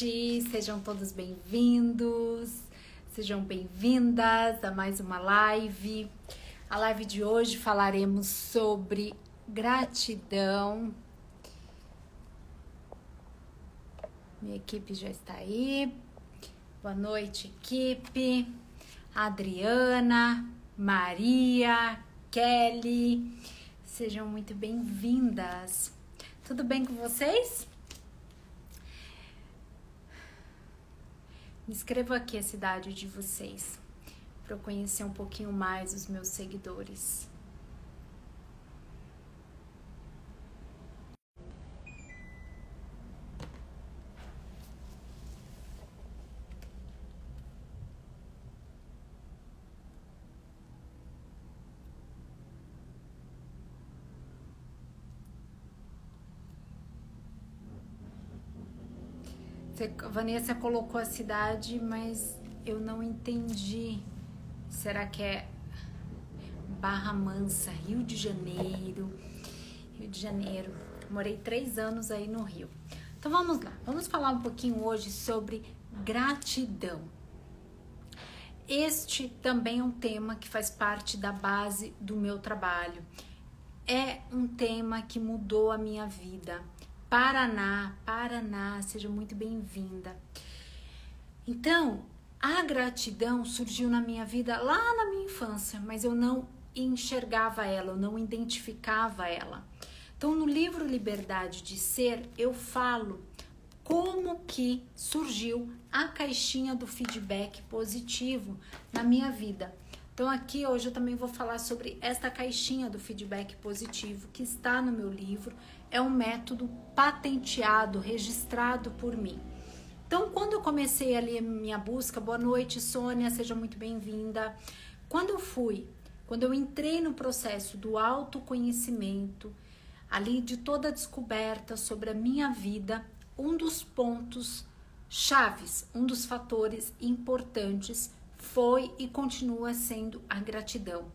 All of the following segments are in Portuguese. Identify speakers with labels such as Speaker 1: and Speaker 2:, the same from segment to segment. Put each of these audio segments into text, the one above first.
Speaker 1: Noite, sejam todos bem-vindos, sejam bem-vindas a mais uma live. A live de hoje falaremos sobre gratidão. Minha equipe já está aí. Boa noite, equipe. Adriana, Maria, Kelly, sejam muito bem-vindas. Tudo bem com vocês? Escreva aqui a cidade de vocês para eu conhecer um pouquinho mais os meus seguidores. Vanessa colocou a cidade, mas eu não entendi. Será que é Barra Mansa, Rio de Janeiro? Rio de Janeiro. Morei três anos aí no Rio. Então vamos lá, vamos falar um pouquinho hoje sobre gratidão. Este também é um tema que faz parte da base do meu trabalho. É um tema que mudou a minha vida. Paraná, Paraná, seja muito bem-vinda. Então, a gratidão surgiu na minha vida lá na minha infância, mas eu não enxergava ela, eu não identificava ela. Então, no livro Liberdade de Ser, eu falo como que surgiu a caixinha do feedback positivo na minha vida. Então, aqui hoje eu também vou falar sobre esta caixinha do feedback positivo que está no meu livro é um método patenteado, registrado por mim. Então, quando eu comecei ali minha busca, boa noite, Sônia, seja muito bem-vinda. Quando eu fui, quando eu entrei no processo do autoconhecimento, ali de toda a descoberta sobre a minha vida, um dos pontos chaves, um dos fatores importantes foi e continua sendo a gratidão.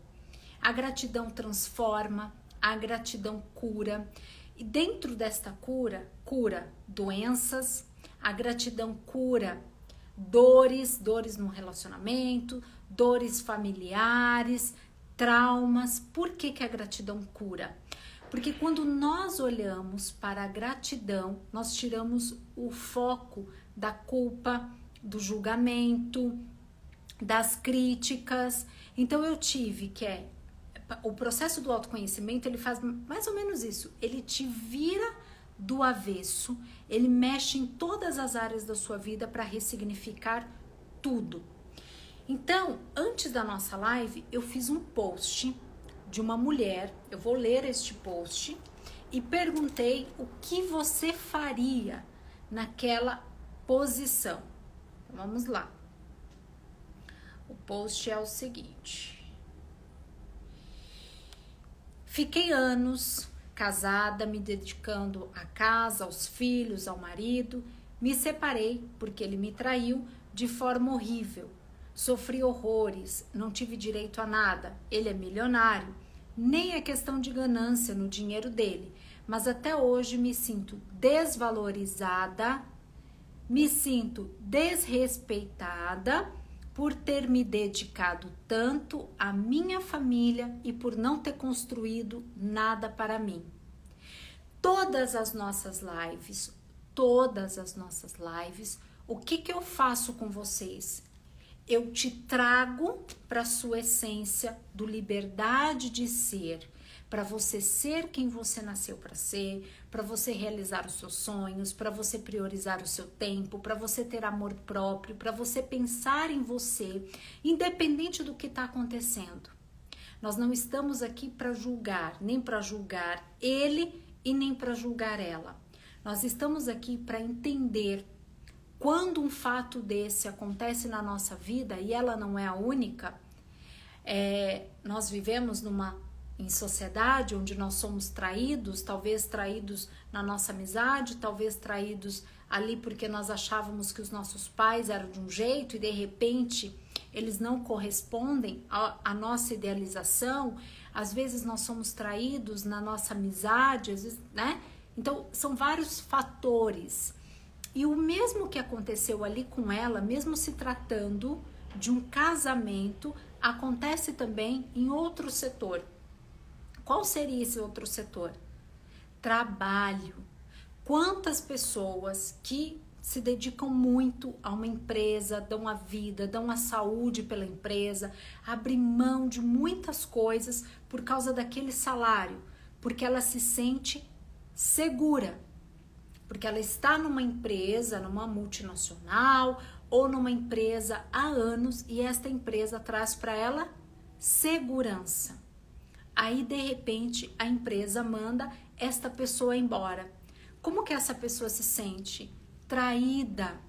Speaker 1: A gratidão transforma, a gratidão cura. E dentro desta cura, cura doenças, a gratidão cura dores, dores no relacionamento, dores familiares, traumas. Por que, que a gratidão cura? Porque quando nós olhamos para a gratidão, nós tiramos o foco da culpa, do julgamento, das críticas. Então eu tive que é o processo do autoconhecimento ele faz mais ou menos isso. Ele te vira do avesso, ele mexe em todas as áreas da sua vida para ressignificar tudo. Então, antes da nossa live, eu fiz um post de uma mulher. Eu vou ler este post e perguntei o que você faria naquela posição. Então, vamos lá. O post é o seguinte. Fiquei anos casada, me dedicando à casa, aos filhos, ao marido. Me separei porque ele me traiu de forma horrível. Sofri horrores, não tive direito a nada. Ele é milionário. Nem é questão de ganância no dinheiro dele, mas até hoje me sinto desvalorizada, me sinto desrespeitada por ter me dedicado tanto à minha família e por não ter construído nada para mim. Todas as nossas lives, todas as nossas lives, o que, que eu faço com vocês? Eu te trago para a sua essência do liberdade de ser, para você ser quem você nasceu para ser, para você realizar os seus sonhos, para você priorizar o seu tempo, para você ter amor próprio, para você pensar em você, independente do que está acontecendo. Nós não estamos aqui para julgar, nem para julgar ele e nem para julgar ela. Nós estamos aqui para entender quando um fato desse acontece na nossa vida e ela não é a única. É, nós vivemos numa em sociedade onde nós somos traídos, talvez traídos na nossa amizade, talvez traídos ali porque nós achávamos que os nossos pais eram de um jeito e de repente eles não correspondem à, nossa idealização. Às vezes nós somos traídos na nossa amizade, às vezes, né? Então são vários fatores. E o mesmo que aconteceu ali com ela, mesmo se tratando de um casamento, acontece também em outro setor. Qual seria esse outro setor? Trabalho. Quantas pessoas que se dedicam muito a uma empresa, dão a vida, dão a saúde pela empresa, abrem mão de muitas coisas por causa daquele salário, porque ela se sente segura, porque ela está numa empresa, numa multinacional ou numa empresa há anos e esta empresa traz para ela segurança. Aí de repente a empresa manda esta pessoa embora. Como que essa pessoa se sente? Traída,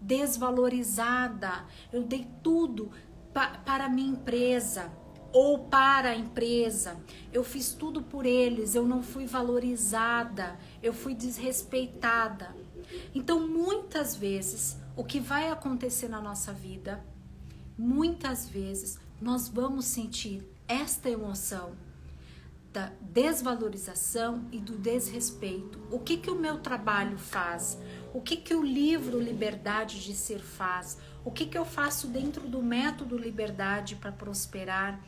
Speaker 1: desvalorizada. Eu dei tudo pa para a minha empresa ou para a empresa. Eu fiz tudo por eles, eu não fui valorizada, eu fui desrespeitada. Então, muitas vezes, o que vai acontecer na nossa vida, muitas vezes nós vamos sentir esta emoção da desvalorização e do desrespeito. O que que o meu trabalho faz? O que que o livro Liberdade de Ser faz? O que que eu faço dentro do método Liberdade para prosperar?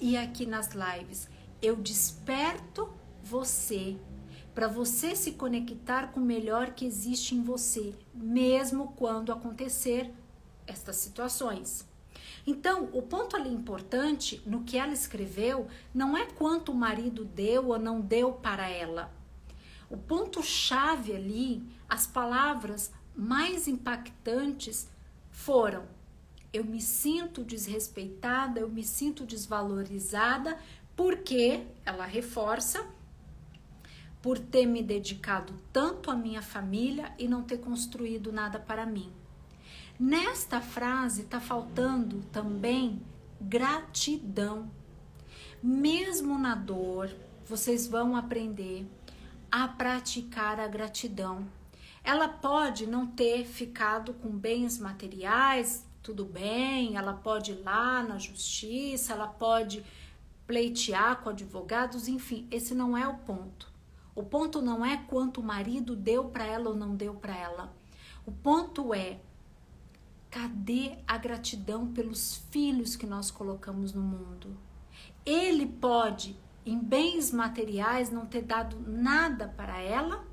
Speaker 1: E aqui nas lives, eu desperto você para você se conectar com o melhor que existe em você, mesmo quando acontecer estas situações. Então, o ponto ali importante no que ela escreveu não é quanto o marido deu ou não deu para ela. O ponto chave ali, as palavras mais impactantes foram: eu me sinto desrespeitada, eu me sinto desvalorizada, porque ela reforça por ter me dedicado tanto à minha família e não ter construído nada para mim. Nesta frase está faltando também gratidão. Mesmo na dor, vocês vão aprender a praticar a gratidão. Ela pode não ter ficado com bens materiais, tudo bem, ela pode ir lá na justiça, ela pode pleitear com advogados, enfim, esse não é o ponto. O ponto não é quanto o marido deu para ela ou não deu para ela. O ponto é cadê a gratidão pelos filhos que nós colocamos no mundo? Ele pode, em bens materiais, não ter dado nada para ela,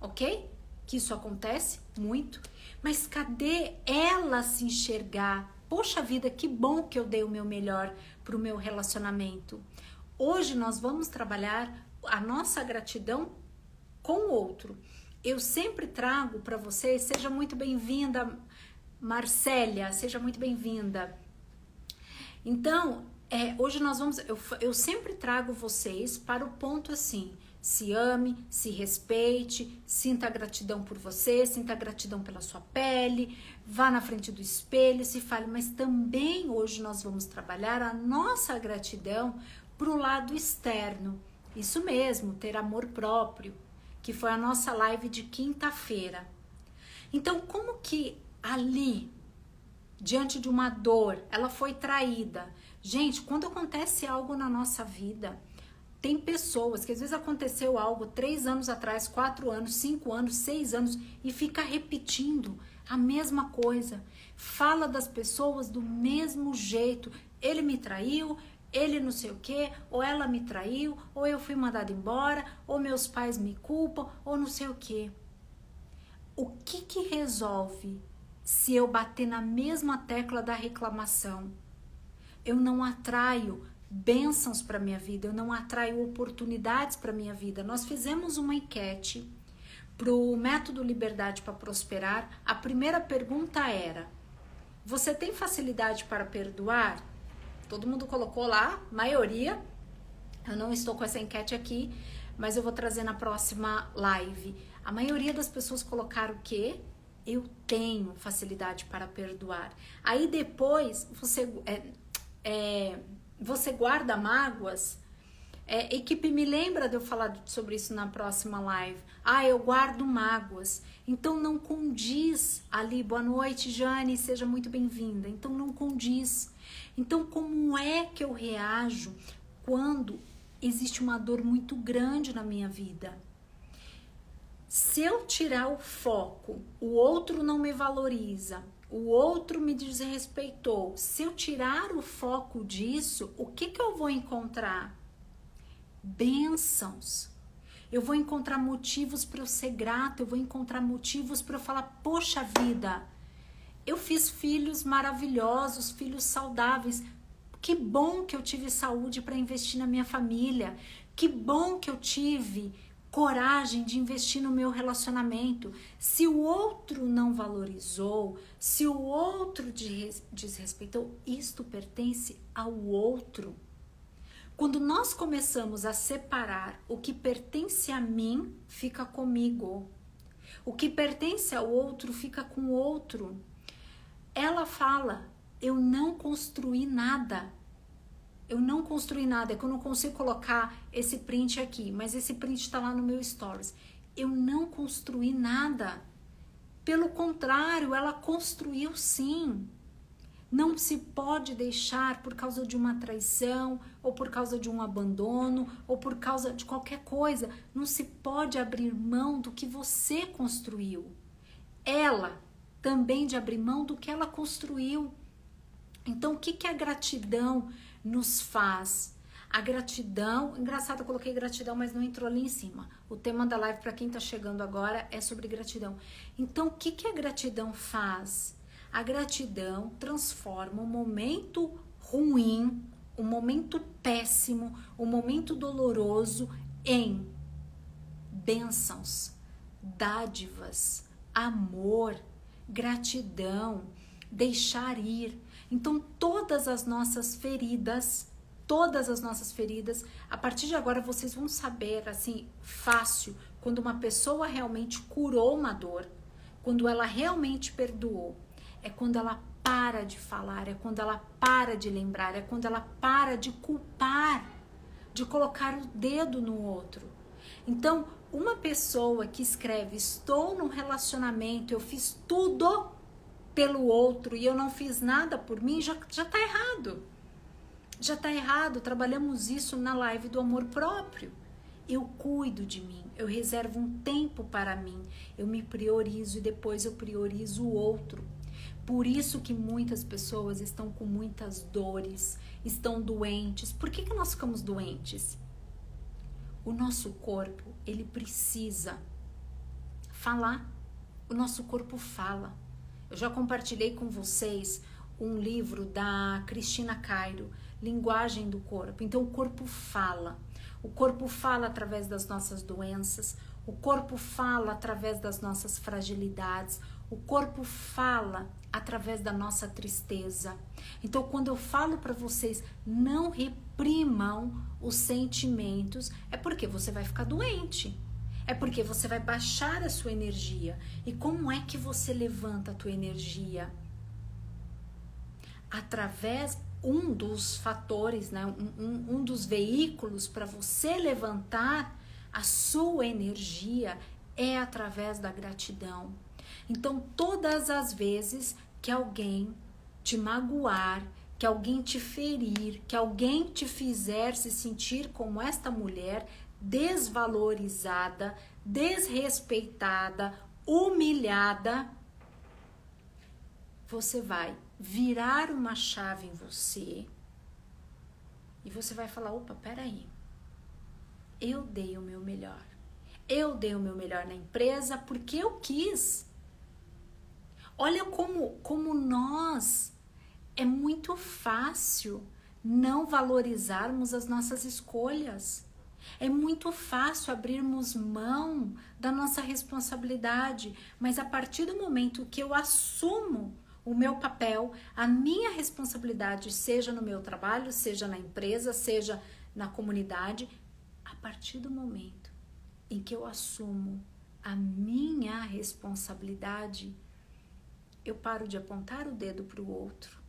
Speaker 1: ok? Que isso acontece muito, mas cadê ela se enxergar? Poxa vida, que bom que eu dei o meu melhor para o meu relacionamento. Hoje nós vamos trabalhar a nossa gratidão com o outro. Eu sempre trago para vocês, seja muito bem-vinda, Marcélia, seja muito bem-vinda. Então, é, hoje nós vamos, eu, eu sempre trago vocês para o ponto assim: se ame, se respeite, sinta gratidão por você, sinta gratidão pela sua pele, vá na frente do espelho, se fale, mas também hoje nós vamos trabalhar a nossa gratidão para o lado externo. Isso mesmo, ter amor próprio, que foi a nossa live de quinta-feira. Então, como que ali, diante de uma dor, ela foi traída? Gente, quando acontece algo na nossa vida, tem pessoas que às vezes aconteceu algo três anos atrás, quatro anos, cinco anos, seis anos e fica repetindo a mesma coisa. Fala das pessoas do mesmo jeito. Ele me traiu, ele não sei o que, ou ela me traiu, ou eu fui mandada embora, ou meus pais me culpam, ou não sei o que. O que que resolve se eu bater na mesma tecla da reclamação? Eu não atraio bênçãos para minha vida, eu não atraio oportunidades para minha vida. Nós fizemos uma enquete para o método Liberdade para Prosperar. A primeira pergunta era: Você tem facilidade para perdoar? Todo mundo colocou lá, maioria. Eu não estou com essa enquete aqui, mas eu vou trazer na próxima live. A maioria das pessoas colocaram o quê? Eu tenho facilidade para perdoar. Aí depois você é, é, você guarda mágoas. É, equipe, me lembra de eu falar sobre isso na próxima live. Ah, eu guardo mágoas. Então não condiz ali. Boa noite, Jane, seja muito bem-vinda. Então não condiz. Então, como é que eu reajo quando existe uma dor muito grande na minha vida? Se eu tirar o foco, o outro não me valoriza, o outro me desrespeitou. Se eu tirar o foco disso, o que, que eu vou encontrar? Bênçãos. Eu vou encontrar motivos para eu ser grato, eu vou encontrar motivos para eu falar: poxa vida, eu fiz filhos maravilhosos, filhos saudáveis. Que bom que eu tive saúde para investir na minha família. Que bom que eu tive coragem de investir no meu relacionamento. Se o outro não valorizou, se o outro desrespeitou, isto pertence ao outro. Quando nós começamos a separar o que pertence a mim, fica comigo. O que pertence ao outro fica com o outro. Ela fala: Eu não construí nada eu não construí nada, é que eu não consigo colocar esse print aqui, mas esse print está lá no meu stories. Eu não construí nada. Pelo contrário, ela construiu sim. Não se pode deixar por causa de uma traição, ou por causa de um abandono, ou por causa de qualquer coisa. Não se pode abrir mão do que você construiu. Ela também de abrir mão do que ela construiu. Então, o que, é gratidão? Nos faz. A gratidão, engraçado, eu coloquei gratidão, mas não entrou ali em cima. O tema da live para quem está chegando agora é sobre gratidão. Então, o que, que a gratidão faz? A gratidão transforma um momento ruim, um momento péssimo, um momento doloroso em bênçãos, dádivas, amor, gratidão, deixar ir. Então, todas as nossas feridas, todas as nossas feridas, a partir de agora vocês vão saber, assim, fácil, quando uma pessoa realmente curou uma dor, quando ela realmente perdoou, é quando ela para de falar, é quando ela para de lembrar, é quando ela para de culpar, de colocar o dedo no outro. Então, uma pessoa que escreve: Estou num relacionamento, eu fiz tudo pelo outro e eu não fiz nada por mim, já, já tá errado. Já tá errado. Trabalhamos isso na live do amor próprio. Eu cuido de mim, eu reservo um tempo para mim, eu me priorizo e depois eu priorizo o outro. Por isso que muitas pessoas estão com muitas dores, estão doentes. Por que, que nós ficamos doentes? O nosso corpo, ele precisa falar. O nosso corpo fala. Eu já compartilhei com vocês um livro da Cristina Cairo, Linguagem do Corpo. Então, o corpo fala. O corpo fala através das nossas doenças, o corpo fala através das nossas fragilidades, o corpo fala através da nossa tristeza. Então, quando eu falo para vocês, não reprimam os sentimentos, é porque você vai ficar doente. É porque você vai baixar a sua energia. E como é que você levanta a tua energia? Através um dos fatores, né, um, um, um dos veículos para você levantar a sua energia é através da gratidão. Então, todas as vezes que alguém te magoar, que alguém te ferir, que alguém te fizer se sentir como esta mulher, desvalorizada, desrespeitada, humilhada, você vai virar uma chave em você e você vai falar: opa, peraí, eu dei o meu melhor. Eu dei o meu melhor na empresa porque eu quis. Olha como, como nós é muito fácil não valorizarmos as nossas escolhas. É muito fácil abrirmos mão da nossa responsabilidade, mas a partir do momento que eu assumo o meu papel, a minha responsabilidade, seja no meu trabalho, seja na empresa, seja na comunidade, a partir do momento em que eu assumo a minha responsabilidade, eu paro de apontar o dedo para o outro.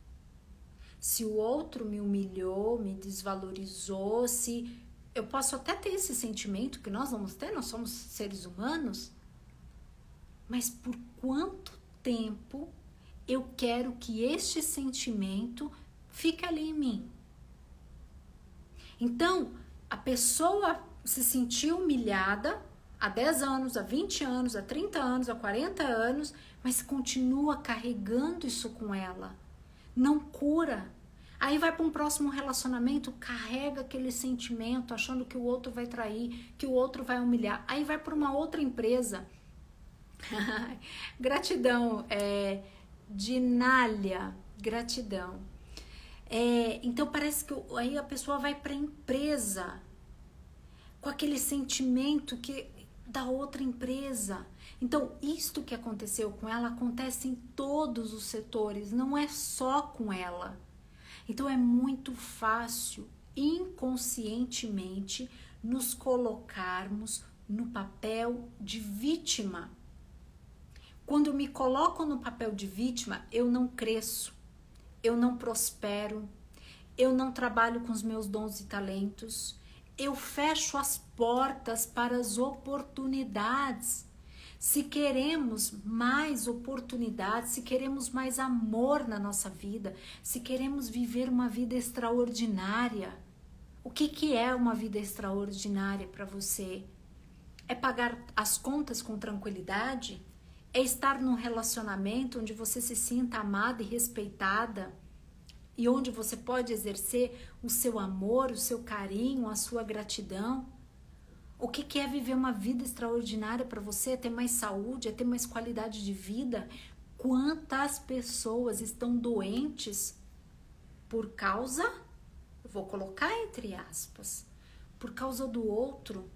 Speaker 1: Se o outro me humilhou, me desvalorizou, se eu posso até ter esse sentimento que nós vamos ter, nós somos seres humanos, mas por quanto tempo eu quero que este sentimento fique ali em mim? Então, a pessoa se sentiu humilhada, há 10 anos, há 20 anos, há 30 anos, há 40 anos, mas continua carregando isso com ela. Não cura. Aí vai para um próximo relacionamento, carrega aquele sentimento, achando que o outro vai trair, que o outro vai humilhar. Aí vai para uma outra empresa. gratidão, é, Dinália, gratidão. É, então parece que aí a pessoa vai para a empresa com aquele sentimento que da outra empresa. Então, isto que aconteceu com ela acontece em todos os setores, não é só com ela. Então, é muito fácil, inconscientemente, nos colocarmos no papel de vítima. Quando eu me coloco no papel de vítima, eu não cresço, eu não prospero, eu não trabalho com os meus dons e talentos, eu fecho as portas para as oportunidades. Se queremos mais oportunidades, se queremos mais amor na nossa vida, se queremos viver uma vida extraordinária, o que, que é uma vida extraordinária para você? É pagar as contas com tranquilidade? É estar num relacionamento onde você se sinta amada e respeitada? e onde você pode exercer o seu amor, o seu carinho, a sua gratidão. O que, é viver uma vida extraordinária para você? É ter mais saúde, é ter mais qualidade de vida? Quantas pessoas estão doentes por causa, vou colocar entre aspas, por causa do outro?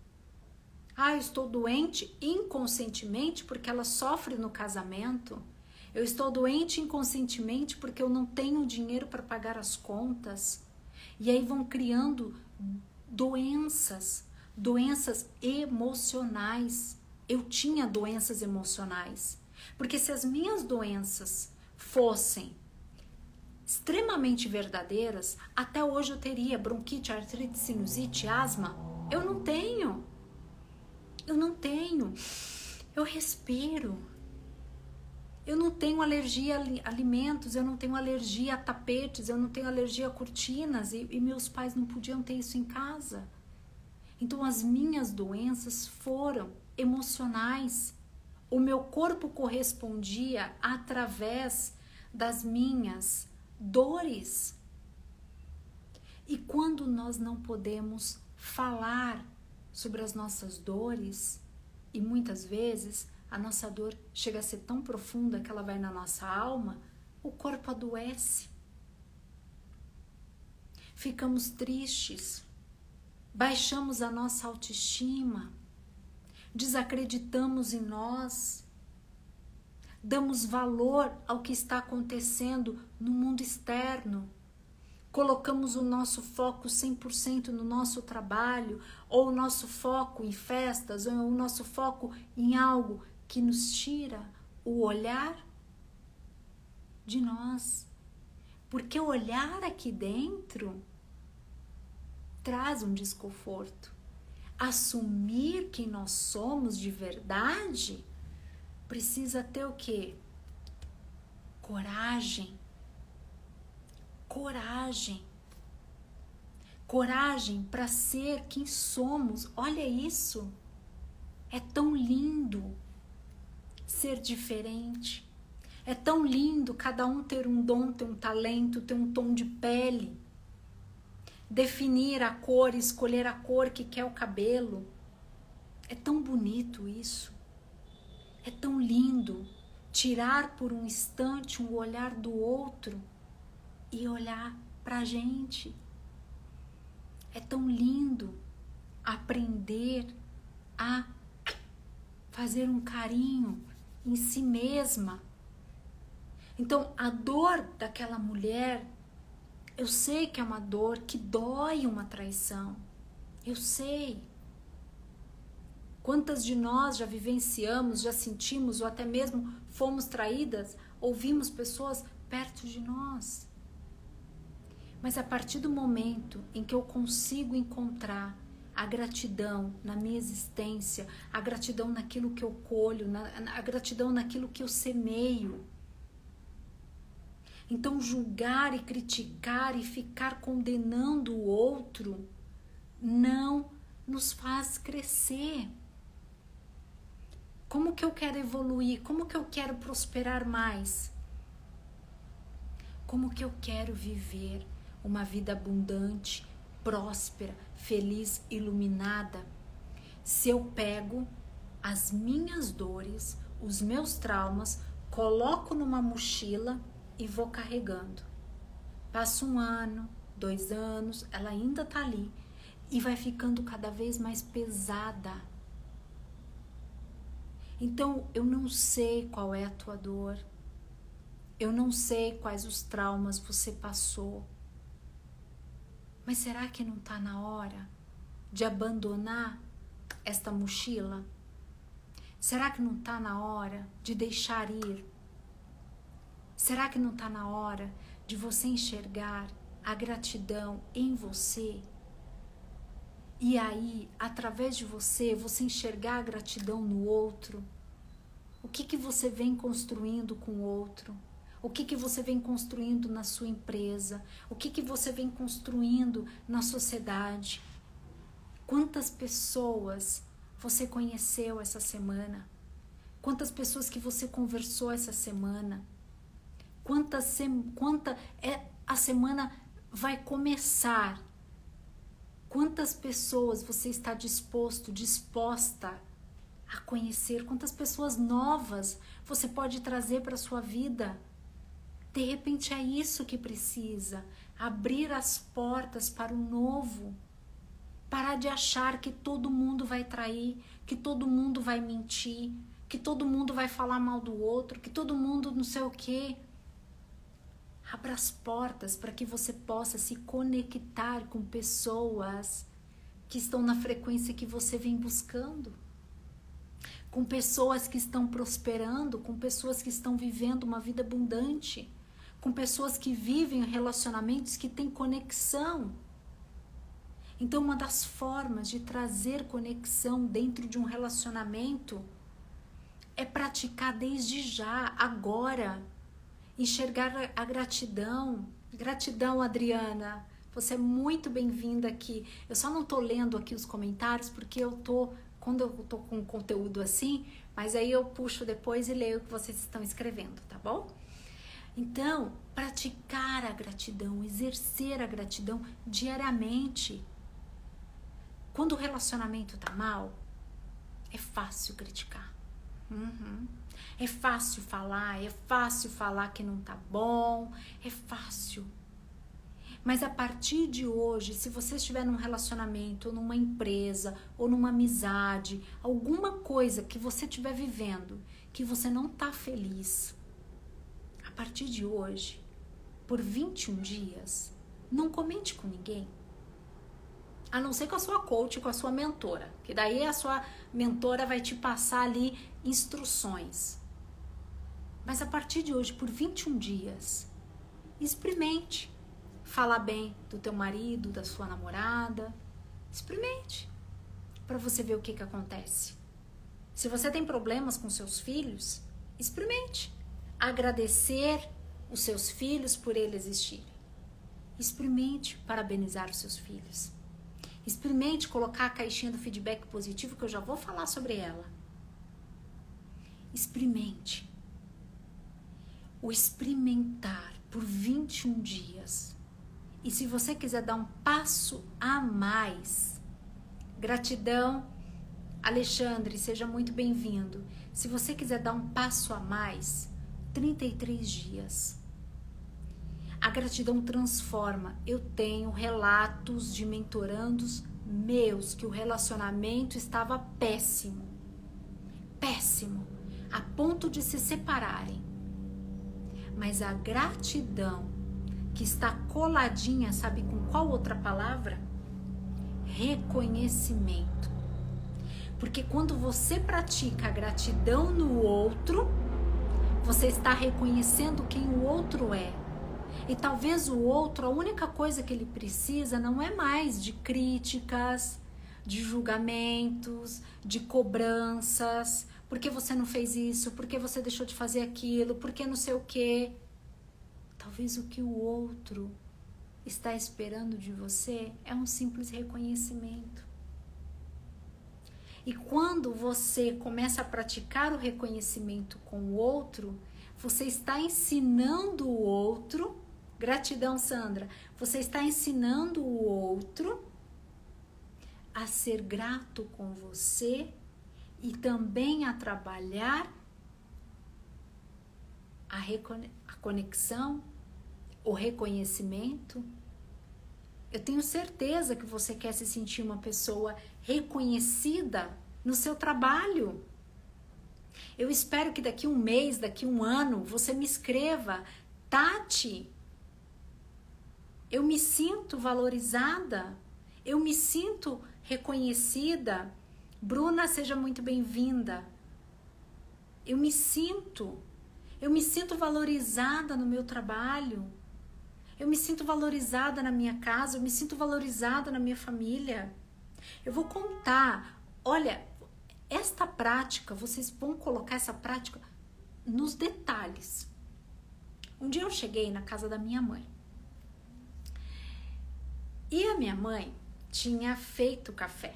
Speaker 1: Ah, eu estou doente inconscientemente porque ela sofre no casamento eu estou doente inconscientemente porque eu não tenho dinheiro para pagar as contas. E aí vão criando doenças, doenças emocionais. Eu tinha doenças emocionais. Porque se as minhas doenças fossem extremamente verdadeiras, até hoje eu teria bronquite, artrite, sinusite, asma. Eu não tenho. Eu não tenho. Eu respiro. Eu não tenho alergia a alimentos, eu não tenho alergia a tapetes, eu não tenho alergia a cortinas e, e meus pais não podiam ter isso em casa. Então as minhas doenças foram emocionais. O meu corpo correspondia através das minhas dores. E quando nós não podemos falar sobre as nossas dores, e muitas vezes a nossa dor chega a ser tão profunda que ela vai na nossa alma, o corpo adoece. Ficamos tristes, baixamos a nossa autoestima, desacreditamos em nós, damos valor ao que está acontecendo no mundo externo, colocamos o nosso foco 100% no nosso trabalho, ou o nosso foco em festas, ou o nosso foco em algo que nos tira o olhar de nós. Porque o olhar aqui dentro traz um desconforto. Assumir quem nós somos de verdade precisa ter o quê? Coragem. Coragem. Coragem para ser quem somos. Olha isso. É tão lindo ser diferente. É tão lindo cada um ter um dom, ter um talento, ter um tom de pele. Definir a cor, escolher a cor que quer o cabelo. É tão bonito isso. É tão lindo tirar por um instante um olhar do outro e olhar para a gente. É tão lindo aprender a fazer um carinho em si mesma. Então, a dor daquela mulher, eu sei que é uma dor que dói uma traição. Eu sei. Quantas de nós já vivenciamos, já sentimos ou até mesmo fomos traídas, ouvimos pessoas perto de nós. Mas a partir do momento em que eu consigo encontrar a gratidão na minha existência, a gratidão naquilo que eu colho, na, a gratidão naquilo que eu semeio. Então, julgar e criticar e ficar condenando o outro não nos faz crescer. Como que eu quero evoluir? Como que eu quero prosperar mais? Como que eu quero viver uma vida abundante, próspera, feliz, iluminada? Se eu pego as minhas dores, os meus traumas, coloco numa mochila e vou carregando. Passa um ano, dois anos, ela ainda tá ali e vai ficando cada vez mais pesada. Então eu não sei qual é a tua dor, eu não sei quais os traumas você passou, mas será que não está na hora de abandonar esta mochila? Será que não está na hora de deixar ir? Será que não está na hora de você enxergar a gratidão em você? E aí, através de você, você enxergar a gratidão no outro? O que, que você vem construindo com o outro? O que, que você vem construindo na sua empresa? O que, que você vem construindo na sociedade? Quantas pessoas você conheceu essa semana? Quantas pessoas que você conversou essa semana? Quanta, sem, quanta é a semana vai começar? Quantas pessoas você está disposto, disposta a conhecer? Quantas pessoas novas você pode trazer para a sua vida? De repente é isso que precisa, abrir as portas para o novo. Parar de achar que todo mundo vai trair, que todo mundo vai mentir, que todo mundo vai falar mal do outro, que todo mundo não sei o quê. Abra as portas para que você possa se conectar com pessoas que estão na frequência que você vem buscando. Com pessoas que estão prosperando, com pessoas que estão vivendo uma vida abundante, com pessoas que vivem relacionamentos que têm conexão então, uma das formas de trazer conexão dentro de um relacionamento é praticar desde já, agora. Enxergar a gratidão. Gratidão, Adriana. Você é muito bem-vinda aqui. Eu só não tô lendo aqui os comentários porque eu tô quando eu tô com conteúdo assim, mas aí eu puxo depois e leio o que vocês estão escrevendo, tá bom? Então, praticar a gratidão, exercer a gratidão diariamente. Quando o relacionamento tá mal, é fácil criticar. Uhum. É fácil falar, é fácil falar que não tá bom, é fácil. Mas a partir de hoje, se você estiver num relacionamento, ou numa empresa, ou numa amizade, alguma coisa que você estiver vivendo que você não tá feliz, a partir de hoje, por 21 dias, não comente com ninguém. A não ser com a sua coach, com a sua mentora. Que daí a sua mentora vai te passar ali instruções. Mas a partir de hoje, por 21 dias, experimente falar bem do teu marido, da sua namorada. Experimente para você ver o que, que acontece. Se você tem problemas com seus filhos, experimente agradecer os seus filhos por eles existirem. Experimente parabenizar os seus filhos. Experimente colocar a caixinha do feedback positivo, que eu já vou falar sobre ela. Experimente. O experimentar por 21 dias. E se você quiser dar um passo a mais, gratidão, Alexandre, seja muito bem-vindo. Se você quiser dar um passo a mais, 33 dias. A gratidão transforma. Eu tenho relatos de mentorandos meus que o relacionamento estava péssimo. Péssimo, a ponto de se separarem. Mas a gratidão que está coladinha, sabe com qual outra palavra? Reconhecimento. Porque quando você pratica a gratidão no outro, você está reconhecendo quem o outro é e talvez o outro, a única coisa que ele precisa não é mais de críticas, de julgamentos, de cobranças. Por que você não fez isso? Por que você deixou de fazer aquilo? Por que não sei o quê? Talvez o que o outro está esperando de você é um simples reconhecimento. E quando você começa a praticar o reconhecimento com o outro, você está ensinando o outro. Gratidão, Sandra. Você está ensinando o outro a ser grato com você e também a trabalhar a, a conexão, o reconhecimento. Eu tenho certeza que você quer se sentir uma pessoa reconhecida no seu trabalho. Eu espero que daqui um mês, daqui um ano, você me escreva, Tati, eu me sinto valorizada, eu me sinto reconhecida. Bruna, seja muito bem-vinda. Eu me sinto, eu me sinto valorizada no meu trabalho. Eu me sinto valorizada na minha casa, eu me sinto valorizada na minha família. Eu vou contar. Olha, esta prática, vocês vão colocar essa prática nos detalhes. Um dia eu cheguei na casa da minha mãe. E a minha mãe tinha feito café.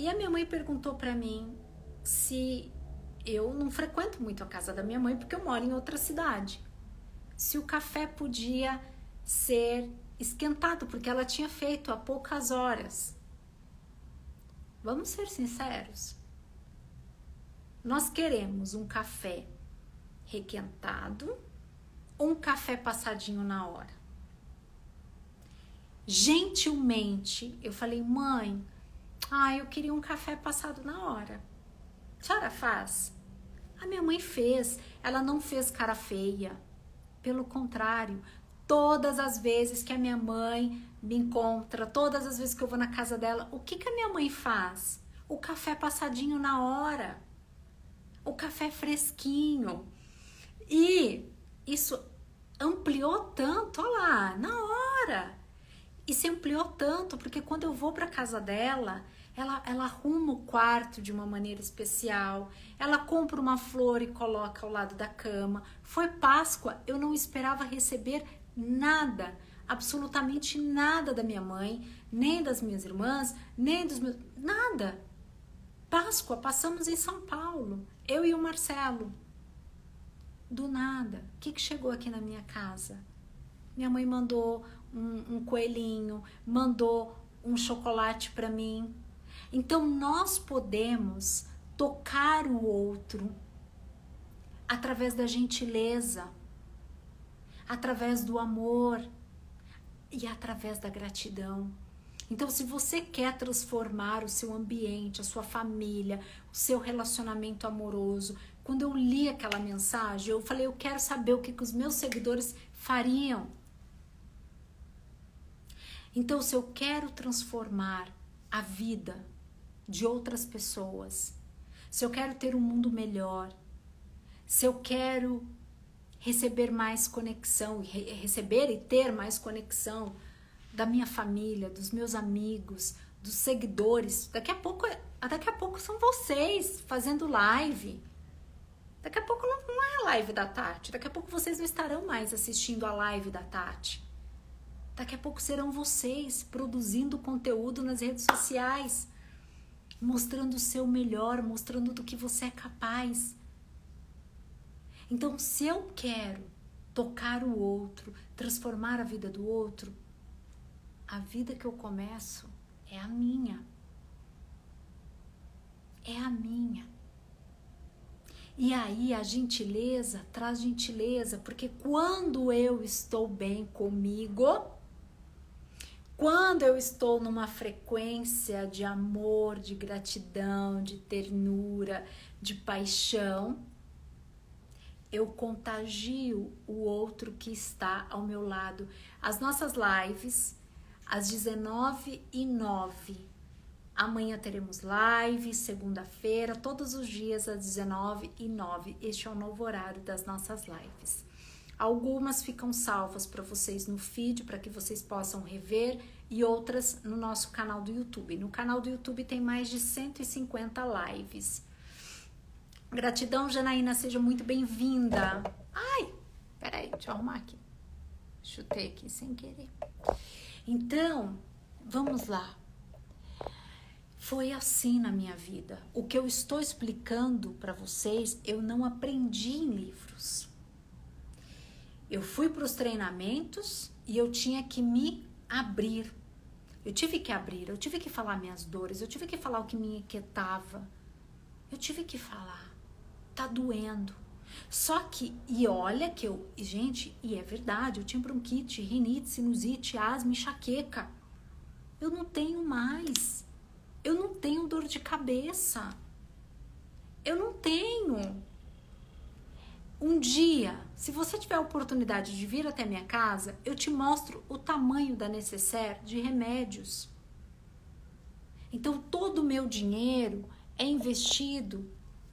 Speaker 1: E a minha mãe perguntou para mim se eu não frequento muito a casa da minha mãe porque eu moro em outra cidade. Se o café podia ser esquentado, porque ela tinha feito há poucas horas. Vamos ser sinceros. Nós queremos um café requentado ou um café passadinho na hora? Gentilmente, eu falei, mãe, ah, eu queria um café passado na hora. A senhora faz? A minha mãe fez. Ela não fez cara feia. Pelo contrário, todas as vezes que a minha mãe me encontra, todas as vezes que eu vou na casa dela, o que, que a minha mãe faz? O café passadinho na hora, o café fresquinho. E isso ampliou tanto, olha lá, na hora. Se ampliou tanto, porque quando eu vou para casa dela, ela, ela arruma o quarto de uma maneira especial, ela compra uma flor e coloca ao lado da cama. Foi Páscoa, eu não esperava receber nada, absolutamente nada da minha mãe, nem das minhas irmãs, nem dos meus. nada. Páscoa, passamos em São Paulo, eu e o Marcelo. Do nada, o que, que chegou aqui na minha casa? Minha mãe mandou um, um coelhinho, mandou um chocolate para mim. Então nós podemos tocar o outro através da gentileza, através do amor e através da gratidão. Então, se você quer transformar o seu ambiente, a sua família, o seu relacionamento amoroso, quando eu li aquela mensagem, eu falei: eu quero saber o que, que os meus seguidores fariam. Então, se eu quero transformar a vida de outras pessoas, se eu quero ter um mundo melhor, se eu quero receber mais conexão, re receber e ter mais conexão da minha família, dos meus amigos, dos seguidores. Daqui a pouco, daqui a pouco são vocês fazendo live. Daqui a pouco não, não é a live da Tati. Daqui a pouco vocês não estarão mais assistindo a live da Tati. Daqui a pouco serão vocês produzindo conteúdo nas redes sociais, mostrando o seu melhor, mostrando do que você é capaz. Então, se eu quero tocar o outro, transformar a vida do outro, a vida que eu começo é a minha. É a minha. E aí a gentileza traz gentileza, porque quando eu estou bem comigo, quando eu estou numa frequência de amor, de gratidão, de ternura, de paixão, eu contagio o outro que está ao meu lado. As nossas lives, às 19 e 9 Amanhã teremos live, segunda-feira, todos os dias às 19 e 9 Este é o novo horário das nossas lives. Algumas ficam salvas para vocês no feed, para que vocês possam rever, e outras no nosso canal do YouTube. No canal do YouTube tem mais de 150 lives. Gratidão, Janaína, seja muito bem-vinda. Ai, peraí, deixa eu arrumar aqui. Chutei aqui sem querer. Então, vamos lá. Foi assim na minha vida. O que eu estou explicando para vocês, eu não aprendi em livros. Eu fui para os treinamentos e eu tinha que me abrir. Eu tive que abrir, eu tive que falar minhas dores, eu tive que falar o que me inquietava. Eu tive que falar. Tá doendo. Só que, e olha que eu, gente, e é verdade, eu tinha bronquite, rinite, sinusite, asma, enxaqueca. Eu não tenho mais. Eu não tenho dor de cabeça. Eu não tenho. Um dia, se você tiver a oportunidade de vir até minha casa, eu te mostro o tamanho da necessaire de remédios. Então, todo o meu dinheiro é investido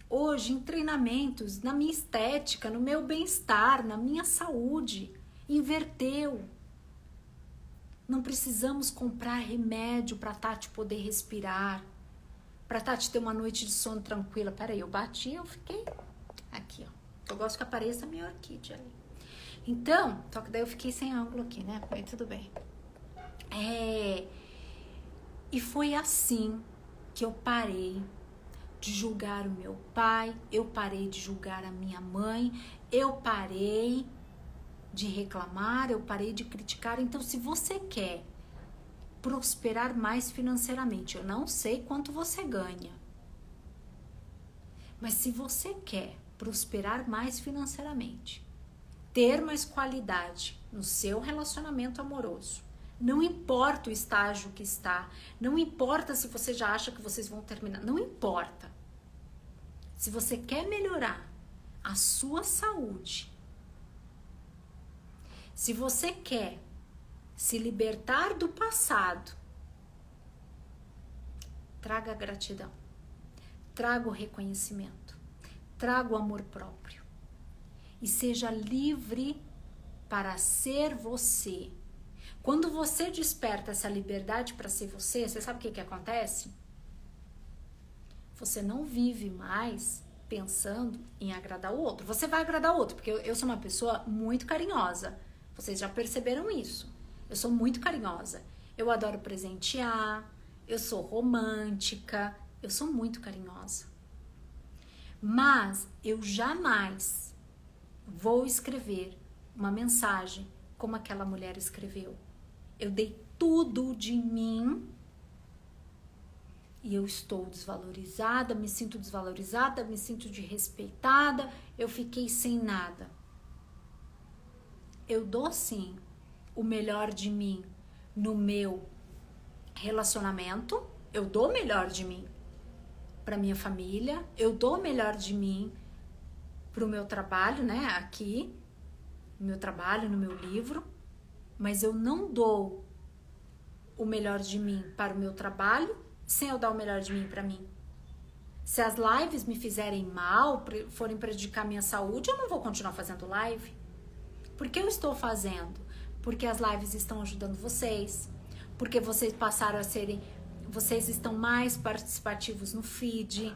Speaker 1: hoje em treinamentos, na minha estética, no meu bem-estar, na minha saúde. Inverteu. Não precisamos comprar remédio para Tati poder respirar, para Tati ter uma noite de sono tranquila. Peraí, eu bati, eu fiquei aqui, ó. Eu gosto que apareça a minha orquídea ali. Então, só que daí eu fiquei sem ângulo aqui, né? Aí tudo bem. É... E foi assim que eu parei de julgar o meu pai, eu parei de julgar a minha mãe, eu parei de reclamar, eu parei de criticar. Então, se você quer prosperar mais financeiramente, eu não sei quanto você ganha, mas se você quer prosperar mais financeiramente, ter mais qualidade no seu relacionamento amoroso, não importa o estágio que está, não importa se você já acha que vocês vão terminar, não importa. Se você quer melhorar a sua saúde, se você quer se libertar do passado, traga gratidão, traga o reconhecimento, traga o amor próprio e seja livre para ser você. Quando você desperta essa liberdade para ser você, você sabe o que, que acontece? Você não vive mais pensando em agradar o outro. Você vai agradar o outro, porque eu, eu sou uma pessoa muito carinhosa. Vocês já perceberam isso. Eu sou muito carinhosa. Eu adoro presentear, eu sou romântica, eu sou muito carinhosa. Mas eu jamais vou escrever uma mensagem como aquela mulher escreveu. Eu dei tudo de mim e eu estou desvalorizada, me sinto desvalorizada, me sinto desrespeitada, eu fiquei sem nada. Eu dou sim o melhor de mim no meu relacionamento, eu dou o melhor de mim para minha família, eu dou o melhor de mim para o meu trabalho, né? Aqui, no meu trabalho, no meu livro, mas eu não dou o melhor de mim para o meu trabalho sem eu dar o melhor de mim para mim. Se as lives me fizerem mal, forem prejudicar minha saúde, eu não vou continuar fazendo live. Por que eu estou fazendo? Porque as lives estão ajudando vocês, porque vocês passaram a serem, vocês estão mais participativos no feed,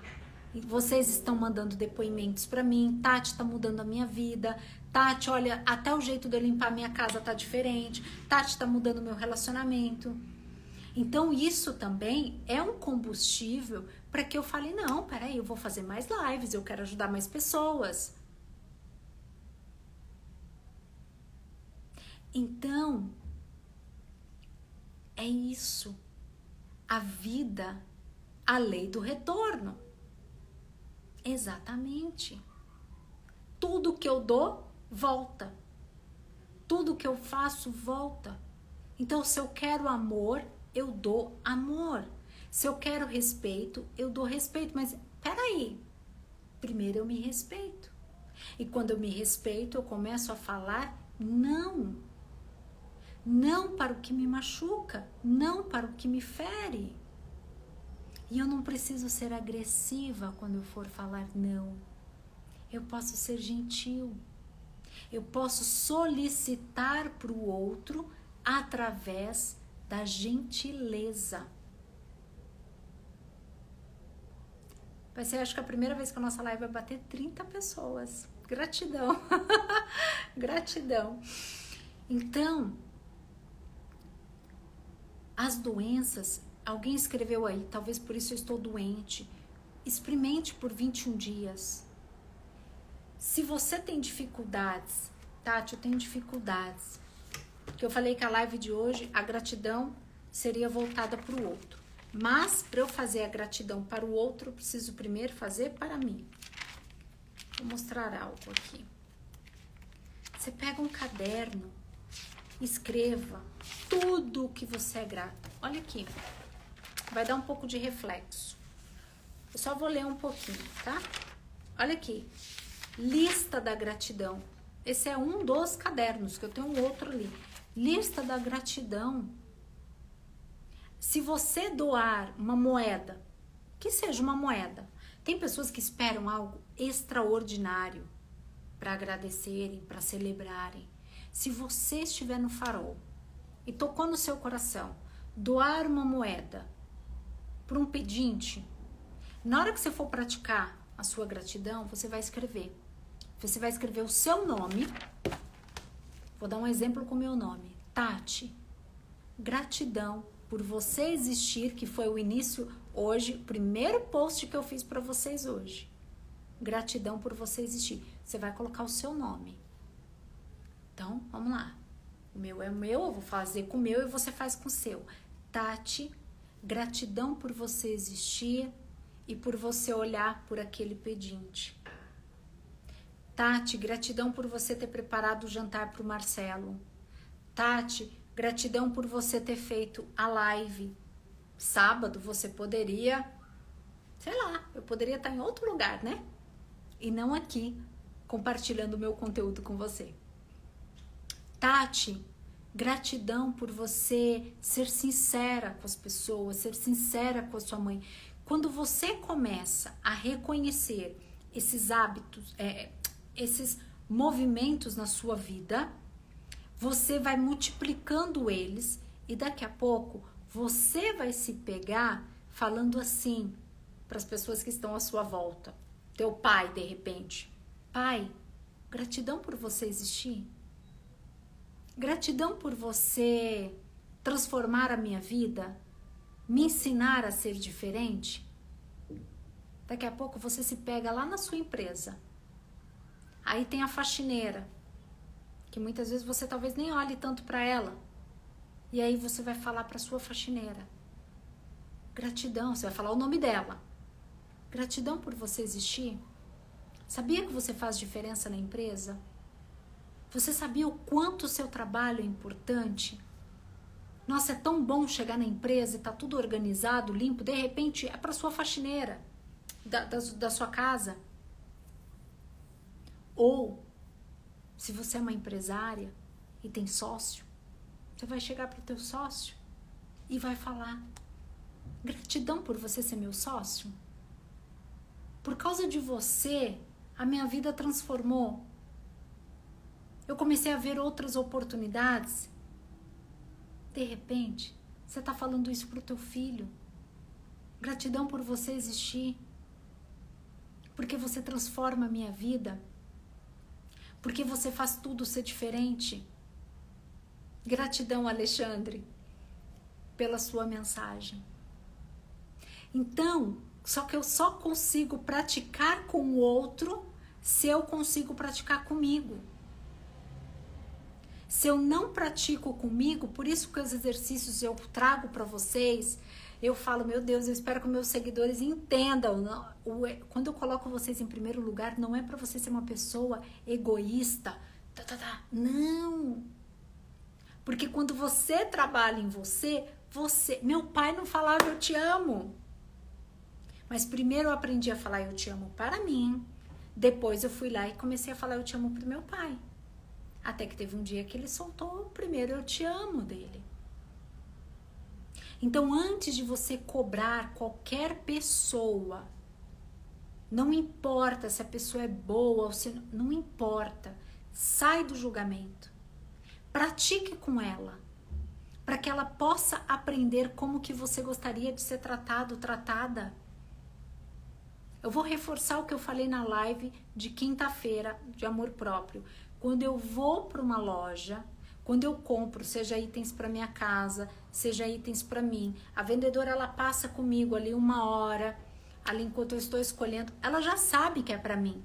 Speaker 1: vocês estão mandando depoimentos para mim, Tati tá mudando a minha vida, Tati, olha, até o jeito de eu limpar minha casa tá diferente, Tati tá mudando o meu relacionamento. Então, isso também é um combustível para que eu fale: não, peraí, eu vou fazer mais lives, eu quero ajudar mais pessoas. Então, é isso. A vida, a lei do retorno. Exatamente. Tudo que eu dou, volta. Tudo que eu faço, volta. Então, se eu quero amor, eu dou amor. Se eu quero respeito, eu dou respeito. Mas peraí, primeiro eu me respeito. E quando eu me respeito, eu começo a falar não. Não para o que me machuca, não para o que me fere. E eu não preciso ser agressiva quando eu for falar não. Eu posso ser gentil. Eu posso solicitar para o outro através da gentileza. Vai ser, acho que a primeira vez que a nossa live vai bater 30 pessoas. Gratidão. Gratidão. Então, as doenças, Alguém escreveu aí, talvez por isso eu estou doente. Experimente por 21 dias. Se você tem dificuldades, Tati, eu tenho dificuldades. Que eu falei que a live de hoje, a gratidão seria voltada para o outro. Mas para eu fazer a gratidão para o outro, eu preciso primeiro fazer para mim. Vou mostrar algo aqui. Você pega um caderno, escreva tudo que você é grato. Olha aqui. Vai dar um pouco de reflexo. Eu só vou ler um pouquinho, tá? Olha aqui. Lista da gratidão. Esse é um dos cadernos, que eu tenho um outro ali. Lista da gratidão se você doar uma moeda, que seja uma moeda, tem pessoas que esperam algo extraordinário para agradecerem, para celebrarem. Se você estiver no farol e tocou no seu coração, doar uma moeda para um pedinte, na hora que você for praticar a sua gratidão, você vai escrever. Você vai escrever o seu nome. Vou dar um exemplo com o meu nome. Tati. Gratidão por você existir, que foi o início hoje, o primeiro post que eu fiz para vocês hoje. Gratidão por você existir. Você vai colocar o seu nome. Então, vamos lá. O meu é o meu, eu vou fazer com o meu e você faz com o seu. Tati, gratidão por você existir e por você olhar por aquele pedinte. Tati, gratidão por você ter preparado o jantar para o Marcelo. Tati, Gratidão por você ter feito a live. Sábado você poderia, sei lá, eu poderia estar em outro lugar, né? E não aqui compartilhando o meu conteúdo com você. Tati, gratidão por você ser sincera com as pessoas, ser sincera com a sua mãe. Quando você começa a reconhecer esses hábitos, é, esses movimentos na sua vida, você vai multiplicando eles e daqui a pouco você vai se pegar falando assim para as pessoas que estão à sua volta. Teu pai, de repente. Pai, gratidão por você existir. Gratidão por você transformar a minha vida, me ensinar a ser diferente. Daqui a pouco você se pega lá na sua empresa. Aí tem a faxineira que muitas vezes você talvez nem olhe tanto para ela. E aí você vai falar para sua faxineira. Gratidão, você vai falar o nome dela. Gratidão por você existir. Sabia que você faz diferença na empresa? Você sabia o quanto o seu trabalho é importante? Nossa, é tão bom chegar na empresa e tá tudo organizado, limpo, de repente é para sua faxineira da, da, da sua casa. Ou se você é uma empresária e tem sócio, você vai chegar para o teu sócio e vai falar: gratidão por você ser meu sócio. Por causa de você, a minha vida transformou. Eu comecei a ver outras oportunidades. De repente, você está falando isso para o teu filho. Gratidão por você existir. Porque você transforma a minha vida porque você faz tudo ser diferente. Gratidão, Alexandre, pela sua mensagem. Então, só que eu só consigo praticar com o outro se eu consigo praticar comigo. Se eu não pratico comigo, por isso que os exercícios eu trago para vocês, eu falo, meu Deus, eu espero que meus seguidores entendam. Quando eu coloco vocês em primeiro lugar, não é para você ser uma pessoa egoísta. Tá, tá, tá. Não. Porque quando você trabalha em você, você. Meu pai não falava eu te amo. Mas primeiro eu aprendi a falar eu te amo para mim. Depois eu fui lá e comecei a falar eu te amo para meu pai. Até que teve um dia que ele soltou o primeiro eu te amo dele. Então, antes de você cobrar qualquer pessoa, não importa se a pessoa é boa ou se não importa, sai do julgamento. Pratique com ela, para que ela possa aprender como que você gostaria de ser tratado, tratada. Eu vou reforçar o que eu falei na live de quinta-feira de amor próprio. Quando eu vou para uma loja, Quando eu compro, seja itens para minha casa, seja itens para mim, a vendedora ela passa comigo ali uma hora, ali enquanto eu estou escolhendo, ela já sabe que é para mim.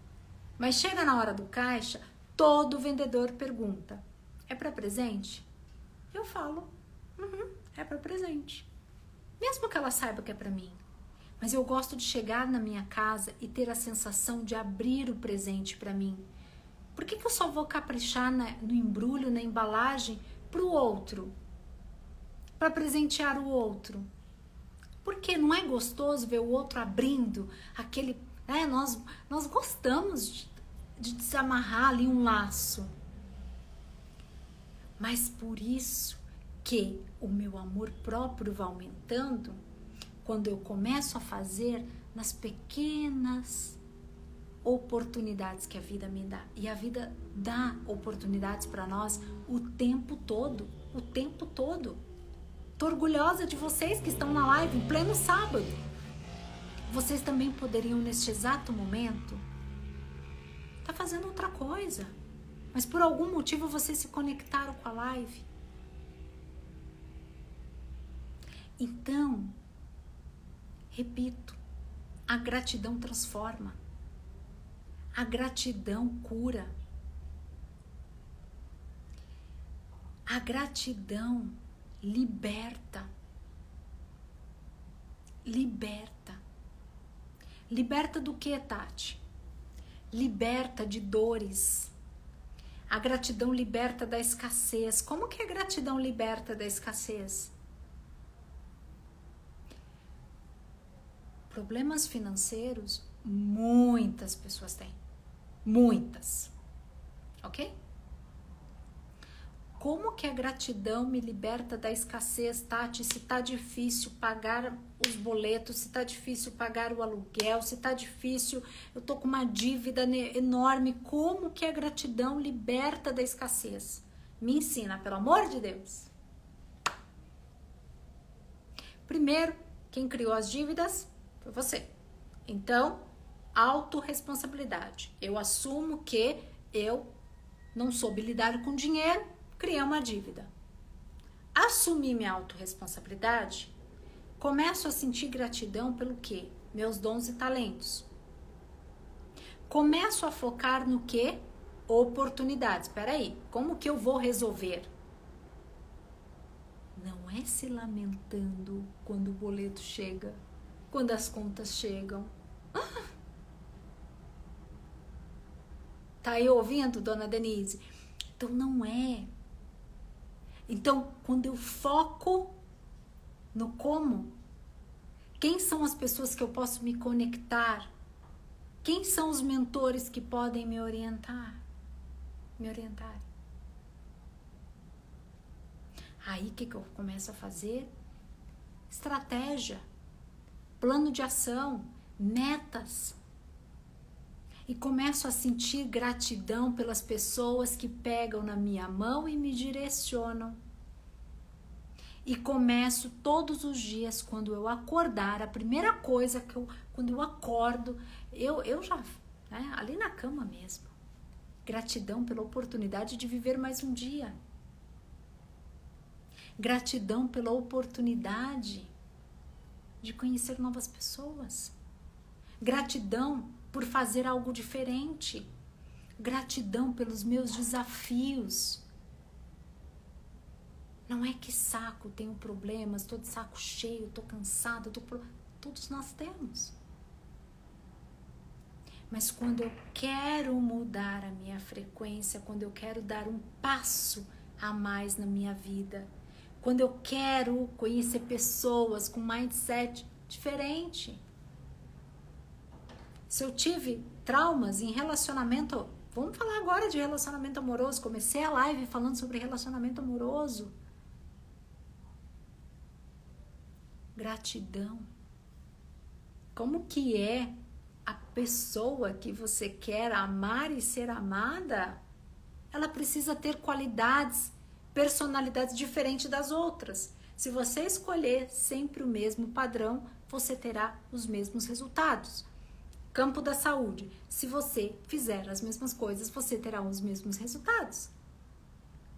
Speaker 1: Mas chega na hora do caixa, todo vendedor pergunta: "É para presente?" Eu falo: "Uhum, é para presente." Mesmo que ela saiba que é para mim. Mas eu gosto de chegar na minha casa e ter a sensação de abrir o presente para mim. Por que, que eu só vou caprichar na, no embrulho, na embalagem, para o outro? Para presentear o outro? Porque não é gostoso ver o outro abrindo aquele. Né, nós, nós gostamos de, de desamarrar ali um laço. Mas por isso que o meu amor próprio vai aumentando quando eu começo a fazer nas pequenas oportunidades que a vida me dá. E a vida dá oportunidades para nós o tempo todo, o tempo todo. Tô orgulhosa de vocês que estão na live em pleno sábado. Vocês também poderiam neste exato momento estar tá fazendo outra coisa. Mas por algum motivo vocês se conectaram com a live. Então, repito, a gratidão transforma. A gratidão cura. A gratidão liberta. Liberta. Liberta do que, Tati? Liberta de dores. A gratidão liberta da escassez. Como que a gratidão liberta da escassez? Problemas financeiros, muitas pessoas têm. Muitas. Ok? Como que a gratidão me liberta da escassez, Tati? Se tá difícil pagar os boletos, se tá difícil pagar o aluguel, se tá difícil, eu tô com uma dívida enorme, como que a gratidão liberta da escassez? Me ensina, pelo amor de Deus. Primeiro, quem criou as dívidas? Foi você. Então, autorresponsabilidade. Eu assumo que eu não soube lidar com dinheiro, criei uma dívida. Assumir minha autorresponsabilidade, começo a sentir gratidão pelo quê? Meus dons e talentos. Começo a focar no que? Oportunidades. Espera aí, como que eu vou resolver? Não é se lamentando quando o boleto chega quando as contas chegam. Ah! Tá aí ouvindo, dona Denise? Então não é. Então, quando eu foco no como, quem são as pessoas que eu posso me conectar? Quem são os mentores que podem me orientar? Me orientar. Aí o que, que eu começo a fazer? Estratégia plano de ação, metas. E começo a sentir gratidão pelas pessoas que pegam na minha mão e me direcionam. E começo todos os dias, quando eu acordar, a primeira coisa que eu, quando eu acordo, eu, eu já, né, ali na cama mesmo, gratidão pela oportunidade de viver mais um dia. Gratidão pela oportunidade de conhecer novas pessoas. Gratidão por fazer algo diferente. Gratidão pelos meus desafios. Não é que saco, tenho problemas, estou de saco cheio, estou cansado, tô todos nós temos. Mas quando eu quero mudar a minha frequência, quando eu quero dar um passo a mais na minha vida, quando eu quero conhecer pessoas com mindset diferente. Se eu tive traumas em relacionamento, vamos falar agora de relacionamento amoroso. Comecei a live falando sobre relacionamento amoroso. Gratidão. Como que é a pessoa que você quer amar e ser amada? Ela precisa ter qualidades personalidades diferentes das outras. Se você escolher sempre o mesmo padrão, você terá os mesmos resultados. Campo da saúde. Se você fizer as mesmas coisas, você terá os mesmos resultados.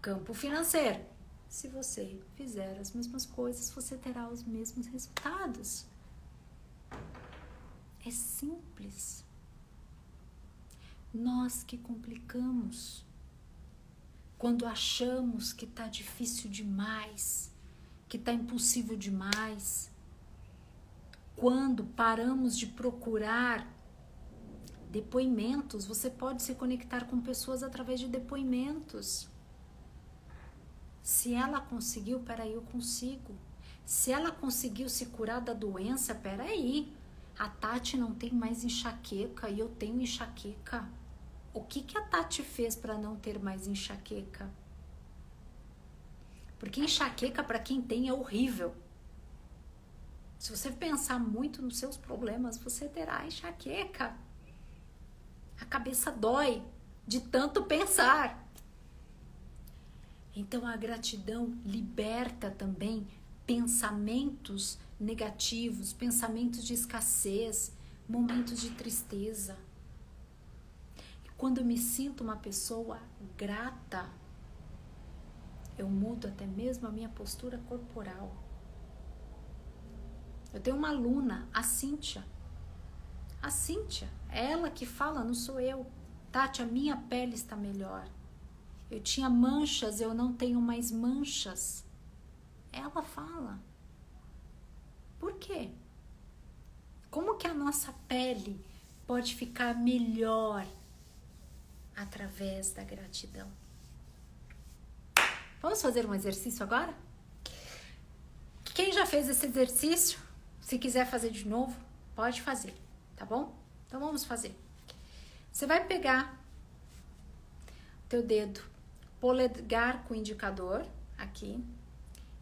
Speaker 1: campo financeiro. Se você fizer as mesmas coisas, você terá os mesmos resultados. É simples. Nós que complicamos quando achamos que está difícil demais, que está impossível demais, quando paramos de procurar depoimentos, você pode se conectar com pessoas através de depoimentos. Se ela conseguiu, peraí, eu consigo. Se ela conseguiu se curar da doença, peraí, a Tati não tem mais enxaqueca e eu tenho enxaqueca. O que, que a Tati fez para não ter mais enxaqueca? Porque enxaqueca, para quem tem, é horrível. Se você pensar muito nos seus problemas, você terá enxaqueca. A cabeça dói de tanto pensar. Então a gratidão liberta também pensamentos negativos, pensamentos de escassez, momentos de tristeza. Quando eu me sinto uma pessoa grata, eu mudo até mesmo a minha postura corporal. Eu tenho uma aluna, a Cíntia. A Cíntia, ela que fala, não sou eu. Tati, a minha pele está melhor. Eu tinha manchas, eu não tenho mais manchas. Ela fala. Por quê? Como que a nossa pele pode ficar melhor através da gratidão. Vamos fazer um exercício agora? Quem já fez esse exercício, se quiser fazer de novo, pode fazer, tá bom? Então vamos fazer. Você vai pegar teu dedo polegar com indicador aqui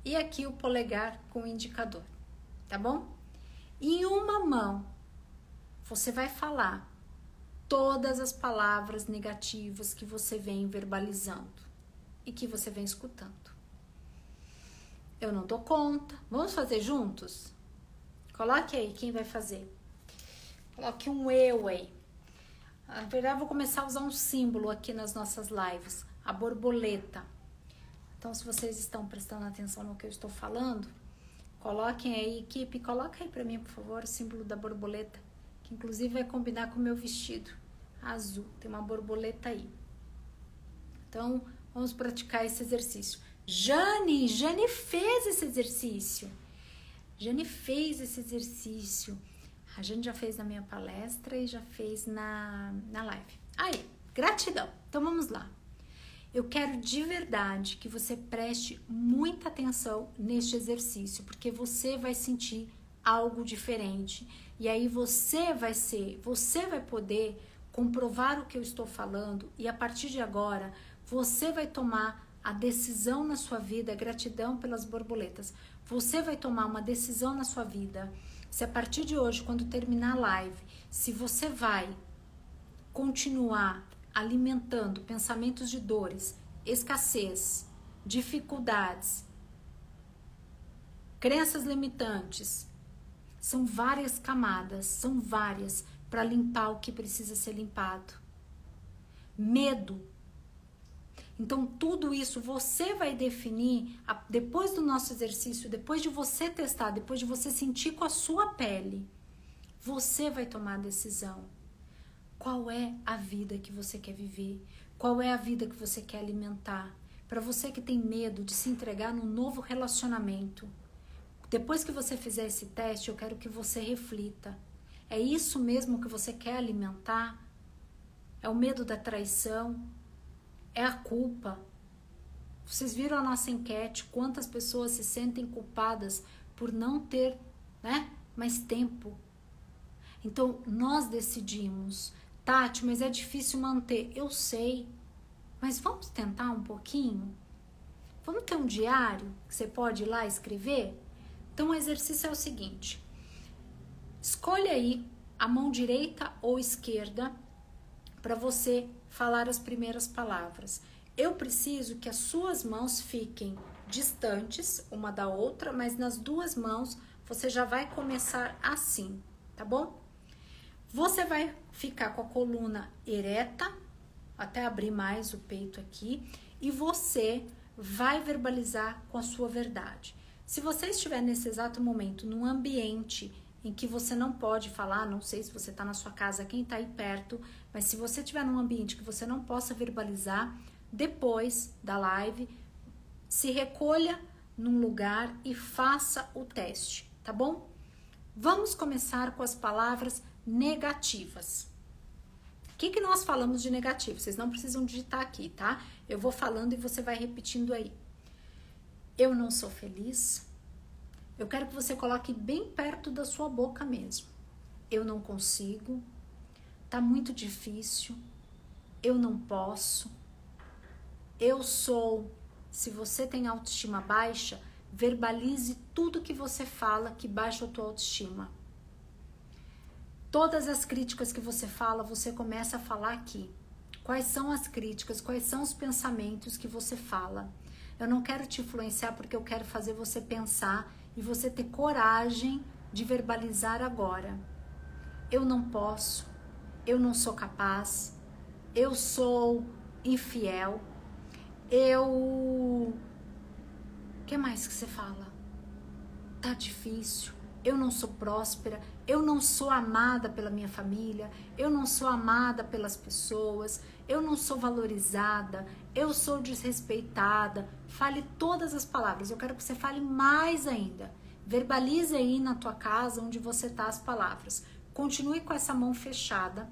Speaker 1: e aqui o polegar com indicador, tá bom? Em uma mão você vai falar todas as palavras negativas que você vem verbalizando e que você vem escutando. Eu não dou conta. Vamos fazer juntos? Coloque aí quem vai fazer. Coloque um eu aí. Na verdade, eu vou começar a usar um símbolo aqui nas nossas lives, a borboleta. Então, se vocês estão prestando atenção no que eu estou falando, coloquem aí, equipe, coloca aí para mim, por favor, o símbolo da borboleta que inclusive vai combinar com o meu vestido azul. Tem uma borboleta aí. Então, vamos praticar esse exercício. Jane, Jane fez esse exercício. Jane fez esse exercício. A Jane já fez na minha palestra e já fez na, na live. Aí, gratidão. Então vamos lá. Eu quero de verdade que você preste muita atenção neste exercício, porque você vai sentir algo diferente e aí você vai ser, você vai poder comprovar o que eu estou falando e a partir de agora você vai tomar a decisão na sua vida, gratidão pelas borboletas. Você vai tomar uma decisão na sua vida. Se a partir de hoje, quando terminar a live, se você vai continuar alimentando pensamentos de dores, escassez, dificuldades, crenças limitantes, são várias camadas, são várias para limpar o que precisa ser limpado. Medo. Então, tudo isso você vai definir depois do nosso exercício, depois de você testar, depois de você sentir com a sua pele. Você vai tomar a decisão. Qual é a vida que você quer viver? Qual é a vida que você quer alimentar? Para você que tem medo de se entregar num novo relacionamento, depois que você fizer esse teste, eu quero que você reflita. É isso mesmo que você quer alimentar? É o medo da traição? É a culpa? Vocês viram a nossa enquete? Quantas pessoas se sentem culpadas por não ter né, mais tempo? Então, nós decidimos. Tati, mas é difícil manter. Eu sei. Mas vamos tentar um pouquinho? Vamos ter um diário que você pode ir lá escrever? Então, o exercício é o seguinte: escolha aí a mão direita ou esquerda para você falar as primeiras palavras. Eu preciso que as suas mãos fiquem distantes uma da outra, mas nas duas mãos você já vai começar assim, tá bom? Você vai ficar com a coluna ereta, até abrir mais o peito aqui, e você vai verbalizar com a sua verdade. Se você estiver nesse exato momento num ambiente em que você não pode falar, não sei se você está na sua casa, quem está aí perto, mas se você estiver num ambiente que você não possa verbalizar, depois da live, se recolha num lugar e faça o teste, tá bom? Vamos começar com as palavras negativas. O que, que nós falamos de negativo? Vocês não precisam digitar aqui, tá? Eu vou falando e você vai repetindo aí. Eu não sou feliz. Eu quero que você coloque bem perto da sua boca mesmo. Eu não consigo. Tá muito difícil. Eu não posso. Eu sou. Se você tem autoestima baixa, verbalize tudo que você fala que baixa a tua autoestima. Todas as críticas que você fala, você começa a falar aqui. Quais são as críticas? Quais são os pensamentos que você fala? Eu não quero te influenciar porque eu quero fazer você pensar e você ter coragem de verbalizar agora. Eu não posso, eu não sou capaz, eu sou infiel, eu. O que mais que você fala? Tá difícil, eu não sou próspera, eu não sou amada pela minha família, eu não sou amada pelas pessoas, eu não sou valorizada, eu sou desrespeitada. Fale todas as palavras. Eu quero que você fale mais ainda. Verbalize aí na tua casa onde você tá as palavras. Continue com essa mão fechada.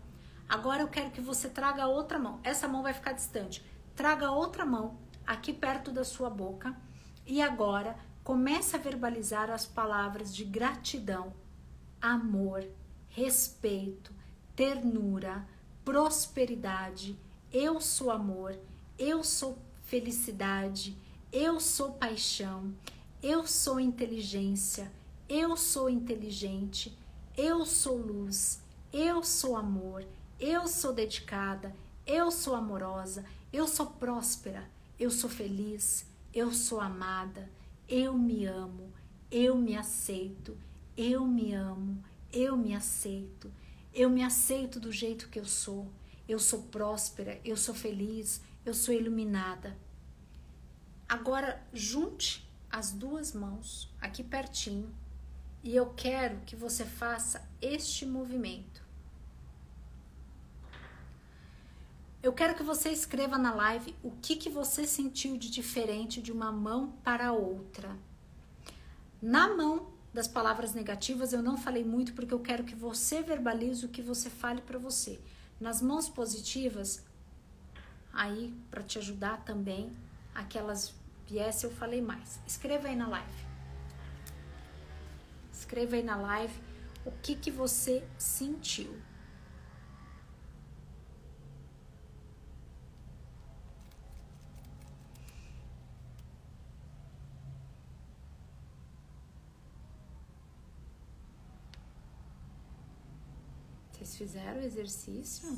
Speaker 1: Agora eu quero que você traga outra mão. Essa mão vai ficar distante. Traga outra mão aqui perto da sua boca. E agora comece a verbalizar as palavras de gratidão, amor, respeito, ternura, prosperidade. Eu sou amor, eu sou felicidade, eu sou paixão, eu sou inteligência, eu sou inteligente, eu sou luz, eu sou amor, eu sou dedicada, eu sou amorosa, eu sou próspera, eu sou feliz, eu sou amada, eu me amo, eu me aceito, eu me amo, eu me aceito, eu me aceito do jeito que eu sou, eu sou próspera, eu sou feliz, eu sou iluminada. Agora, junte as duas mãos aqui pertinho e eu quero que você faça este movimento. Eu quero que você escreva na live o que, que você sentiu de diferente de uma mão para outra. Na mão das palavras negativas eu não falei muito porque eu quero que você verbalize o que você fale para você. Nas mãos positivas, aí para te ajudar também, aquelas viés eu falei mais. Escreva aí na live. Escreva aí na live o que que você sentiu. Vocês fizeram o exercício?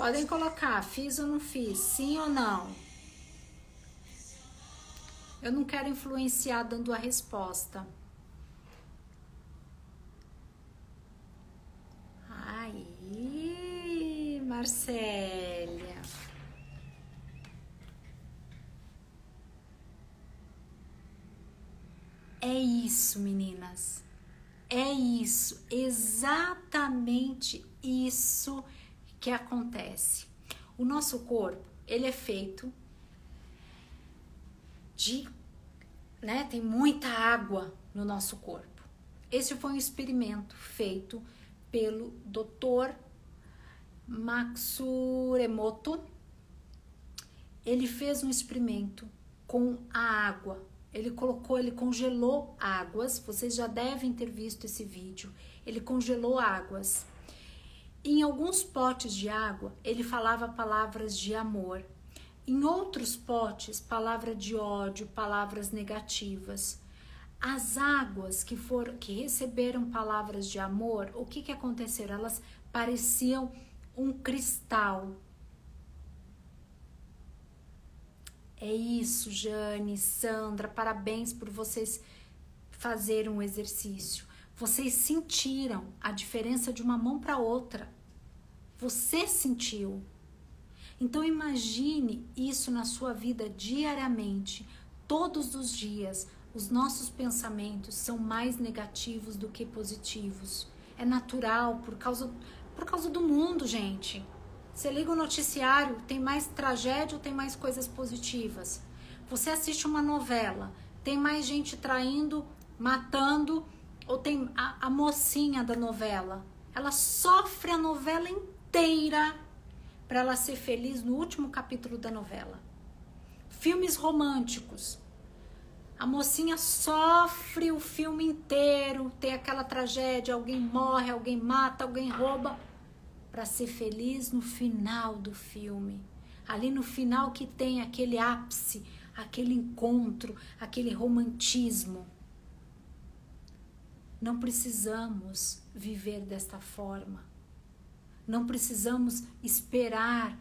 Speaker 1: Podem colocar, fiz ou não fiz, sim ou não. Eu não quero influenciar dando a resposta. Aí, Marcélia. É isso, meninas. É isso, exatamente isso que acontece. O nosso corpo, ele é feito de, né, tem muita água no nosso corpo. Esse foi um experimento feito pelo Dr. Matsuremoto. Ele fez um experimento com a água ele colocou, ele congelou águas. Vocês já devem ter visto esse vídeo. Ele congelou águas. Em alguns potes de água, ele falava palavras de amor. Em outros potes, palavra de ódio, palavras negativas. As águas que foram que receberam palavras de amor, o que que aconteceu? Elas pareciam um cristal. É isso, Jane, Sandra, parabéns por vocês fazerem um exercício. Vocês sentiram a diferença de uma mão para outra. Você sentiu. Então imagine isso na sua vida diariamente, todos os dias. Os nossos pensamentos são mais negativos do que positivos. É natural por causa por causa do mundo, gente. Você liga o noticiário, tem mais tragédia ou tem mais coisas positivas? Você assiste uma novela, tem mais gente traindo, matando ou tem a, a mocinha da novela? Ela sofre a novela inteira para ela ser feliz no último capítulo da novela. Filmes românticos. A mocinha sofre o filme inteiro, tem aquela tragédia, alguém morre, alguém mata, alguém rouba, para ser feliz no final do filme. Ali no final que tem aquele ápice, aquele encontro, aquele romantismo. Não precisamos viver desta forma. Não precisamos esperar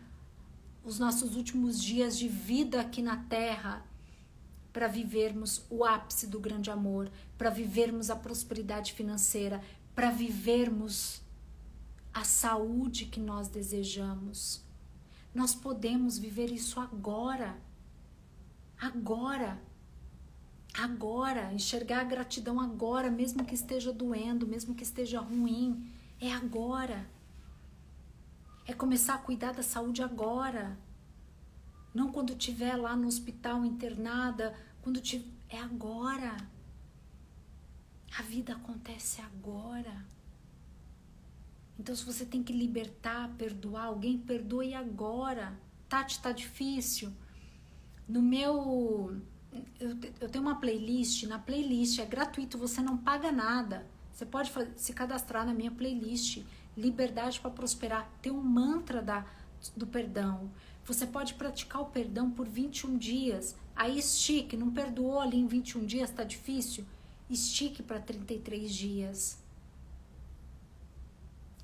Speaker 1: os nossos últimos dias de vida aqui na Terra para vivermos o ápice do grande amor, para vivermos a prosperidade financeira, para vivermos a saúde que nós desejamos. Nós podemos viver isso agora. Agora. Agora. Enxergar a gratidão agora, mesmo que esteja doendo, mesmo que esteja ruim. É agora. É começar a cuidar da saúde agora. Não quando estiver lá no hospital internada, quando tiver, é agora. A vida acontece agora. Então, se você tem que libertar, perdoar alguém, perdoe agora. Tati, tá difícil. No meu. Eu, eu tenho uma playlist. Na playlist é gratuito, você não paga nada. Você pode se cadastrar na minha playlist liberdade para prosperar, ter um mantra da, do perdão. Você pode praticar o perdão por 21 dias. Aí estique, não perdoou ali em 21 dias, está difícil? Estique para 33 dias.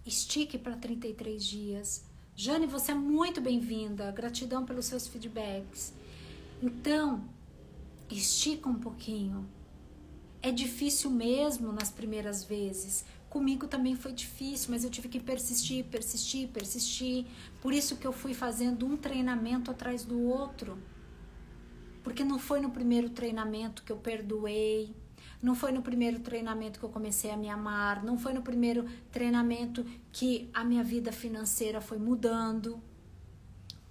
Speaker 1: Estique para 33 dias. Jane, você é muito bem-vinda. Gratidão pelos seus feedbacks. Então, estica um pouquinho. É difícil mesmo nas primeiras vezes, Comigo também foi difícil, mas eu tive que persistir, persistir, persistir. Por isso que eu fui fazendo um treinamento atrás do outro. Porque não foi no primeiro treinamento que eu perdoei, não foi no primeiro treinamento que eu comecei a me amar, não foi no primeiro treinamento que a minha vida financeira foi mudando.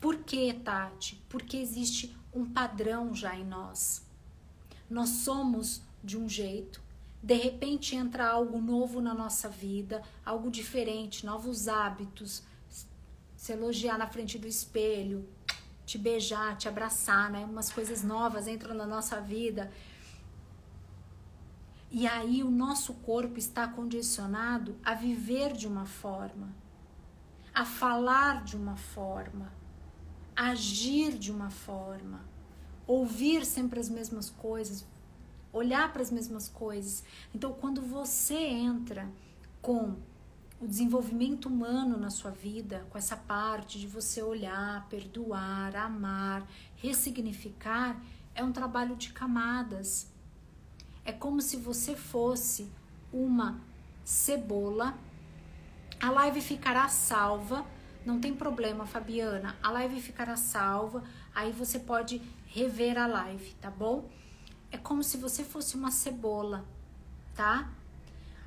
Speaker 1: Por que, Tati? Porque existe um padrão já em nós. Nós somos de um jeito, de repente entra algo novo na nossa vida, algo diferente, novos hábitos, se elogiar na frente do espelho, te beijar, te abraçar, né? Umas coisas novas entram na nossa vida. E aí o nosso corpo está condicionado a viver de uma forma, a falar de uma forma, agir de uma forma, ouvir sempre as mesmas coisas, olhar para as mesmas coisas. Então, quando você entra com o desenvolvimento humano na sua vida, com essa parte de você olhar, perdoar, amar, ressignificar, é um trabalho de camadas. É como se você fosse uma cebola. A live ficará salva, não tem problema, Fabiana. A live ficará salva, aí você pode rever a live, tá bom? é como se você fosse uma cebola, tá?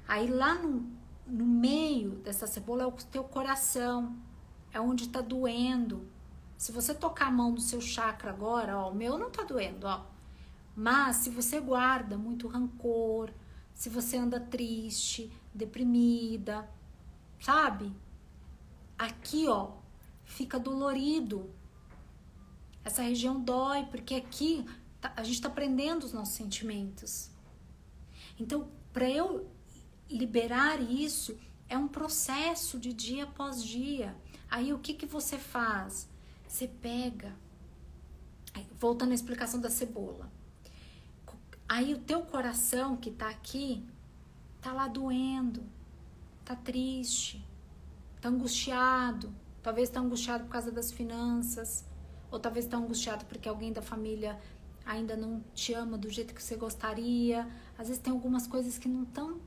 Speaker 1: Aí lá no, no meio dessa cebola é o teu coração, é onde tá doendo. Se você tocar a mão no seu chakra agora, ó, o meu não tá doendo, ó. Mas se você guarda muito rancor, se você anda triste, deprimida, sabe? Aqui, ó, fica dolorido. Essa região dói, porque aqui Tá, a gente está aprendendo os nossos sentimentos. Então, para eu liberar isso, é um processo de dia após dia. Aí o que, que você faz? Você pega, voltando à explicação da cebola. Aí o teu coração que tá aqui, tá lá doendo, tá triste, tá angustiado, talvez tá angustiado por causa das finanças, ou talvez está angustiado porque alguém da família ainda não te ama do jeito que você gostaria. Às vezes tem algumas coisas que não estão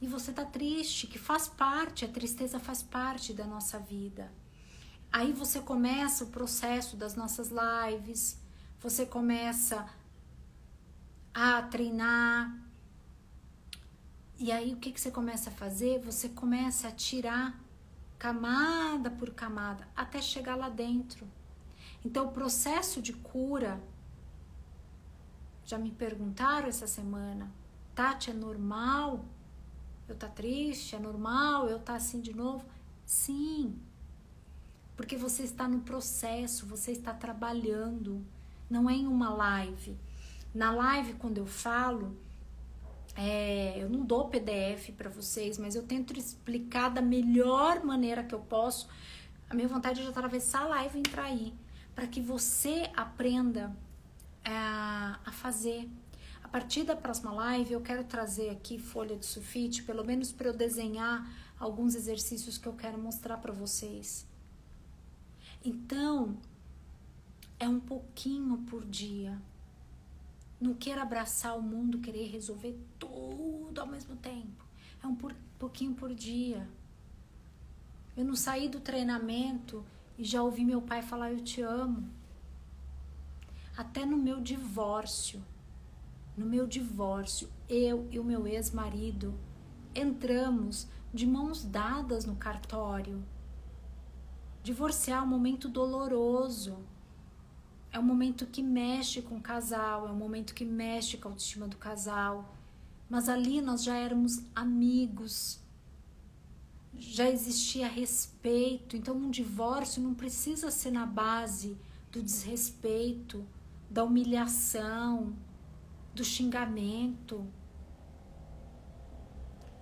Speaker 1: e você tá triste, que faz parte, a tristeza faz parte da nossa vida. Aí você começa o processo das nossas lives, você começa a treinar. E aí o que, que você começa a fazer? Você começa a tirar camada por camada até chegar lá dentro. Então o processo de cura, já me perguntaram essa semana, Tati, é normal eu tá triste, é normal, eu tá assim de novo? Sim. Porque você está no processo, você está trabalhando, não é em uma live. Na live, quando eu falo, é, eu não dou PDF para vocês, mas eu tento explicar da melhor maneira que eu posso. A minha vontade é de atravessar a live e entrar aí, para que você aprenda é, a fazer, a partir da próxima live, eu quero trazer aqui folha de sulfite, pelo menos para eu desenhar alguns exercícios que eu quero mostrar para vocês. Então, é um pouquinho por dia. Não queira abraçar o mundo, querer resolver tudo ao mesmo tempo. É um pouquinho por dia. Eu não saí do treinamento e já ouvi meu pai falar: Eu te amo. Até no meu divórcio no meu divórcio, eu e o meu ex-marido entramos de mãos dadas no cartório. Divorciar é um momento doloroso. É um momento que mexe com o casal, é um momento que mexe com a autoestima do casal. Mas ali nós já éramos amigos. Já existia respeito. Então, um divórcio não precisa ser na base do desrespeito, da humilhação, do xingamento.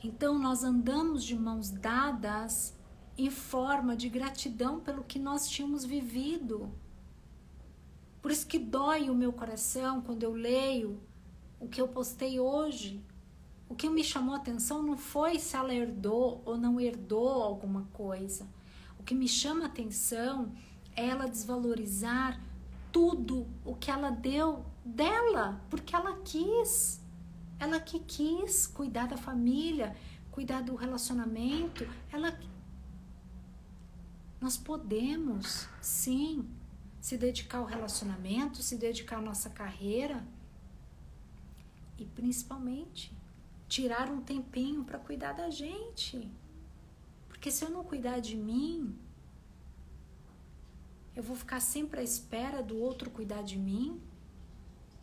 Speaker 1: Então nós andamos de mãos dadas em forma de gratidão pelo que nós tínhamos vivido. Por isso que dói o meu coração quando eu leio o que eu postei hoje. O que me chamou a atenção não foi se ela herdou ou não herdou alguma coisa. O que me chama a atenção é ela desvalorizar tudo o que ela deu dela, porque ela quis. Ela que quis cuidar da família, cuidar do relacionamento. Ela nós podemos, sim, se dedicar ao relacionamento, se dedicar à nossa carreira e principalmente tirar um tempinho para cuidar da gente. Porque se eu não cuidar de mim, eu vou ficar sempre à espera do outro cuidar de mim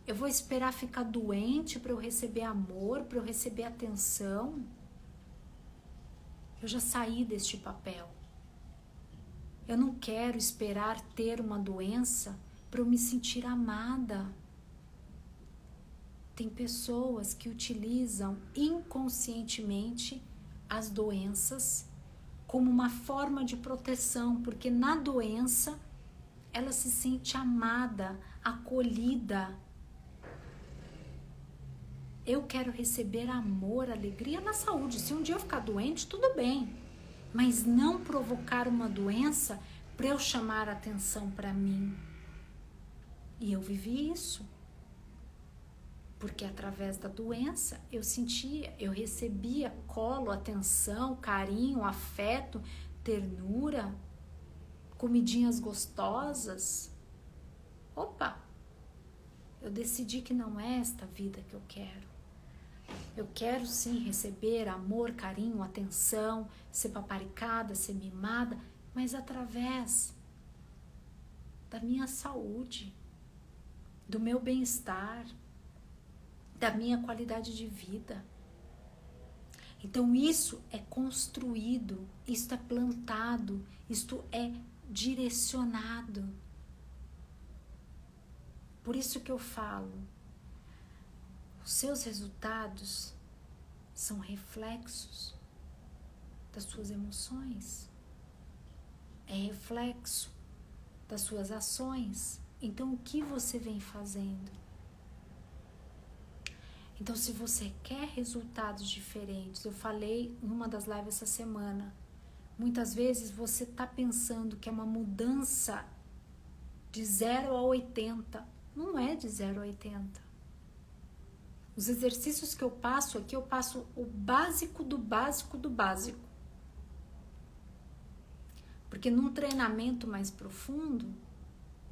Speaker 1: eu vou esperar ficar doente para eu receber amor, para eu receber atenção? Eu já saí deste papel. Eu não quero esperar ter uma doença para eu me sentir amada. Tem pessoas que utilizam inconscientemente as doenças como uma forma de proteção, porque na doença ela se sente amada, acolhida, eu quero receber amor, alegria na saúde. Se um dia eu ficar doente, tudo bem. Mas não provocar uma doença para eu chamar atenção para mim. E eu vivi isso. Porque através da doença eu sentia, eu recebia colo, atenção, carinho, afeto, ternura, comidinhas gostosas. Opa! Eu decidi que não é esta vida que eu quero. Eu quero sim receber amor, carinho, atenção, ser paparicada, ser mimada, mas através da minha saúde, do meu bem-estar, da minha qualidade de vida. Então isso é construído, isto é plantado, isto é direcionado. Por isso que eu falo, os seus resultados são reflexos das suas emoções, é reflexo das suas ações. Então, o que você vem fazendo? Então, se você quer resultados diferentes, eu falei numa das lives essa semana, muitas vezes você está pensando que é uma mudança de 0 a 80. Não é de 0 a 80. Os exercícios que eu passo aqui, eu passo o básico do básico do básico. Porque num treinamento mais profundo,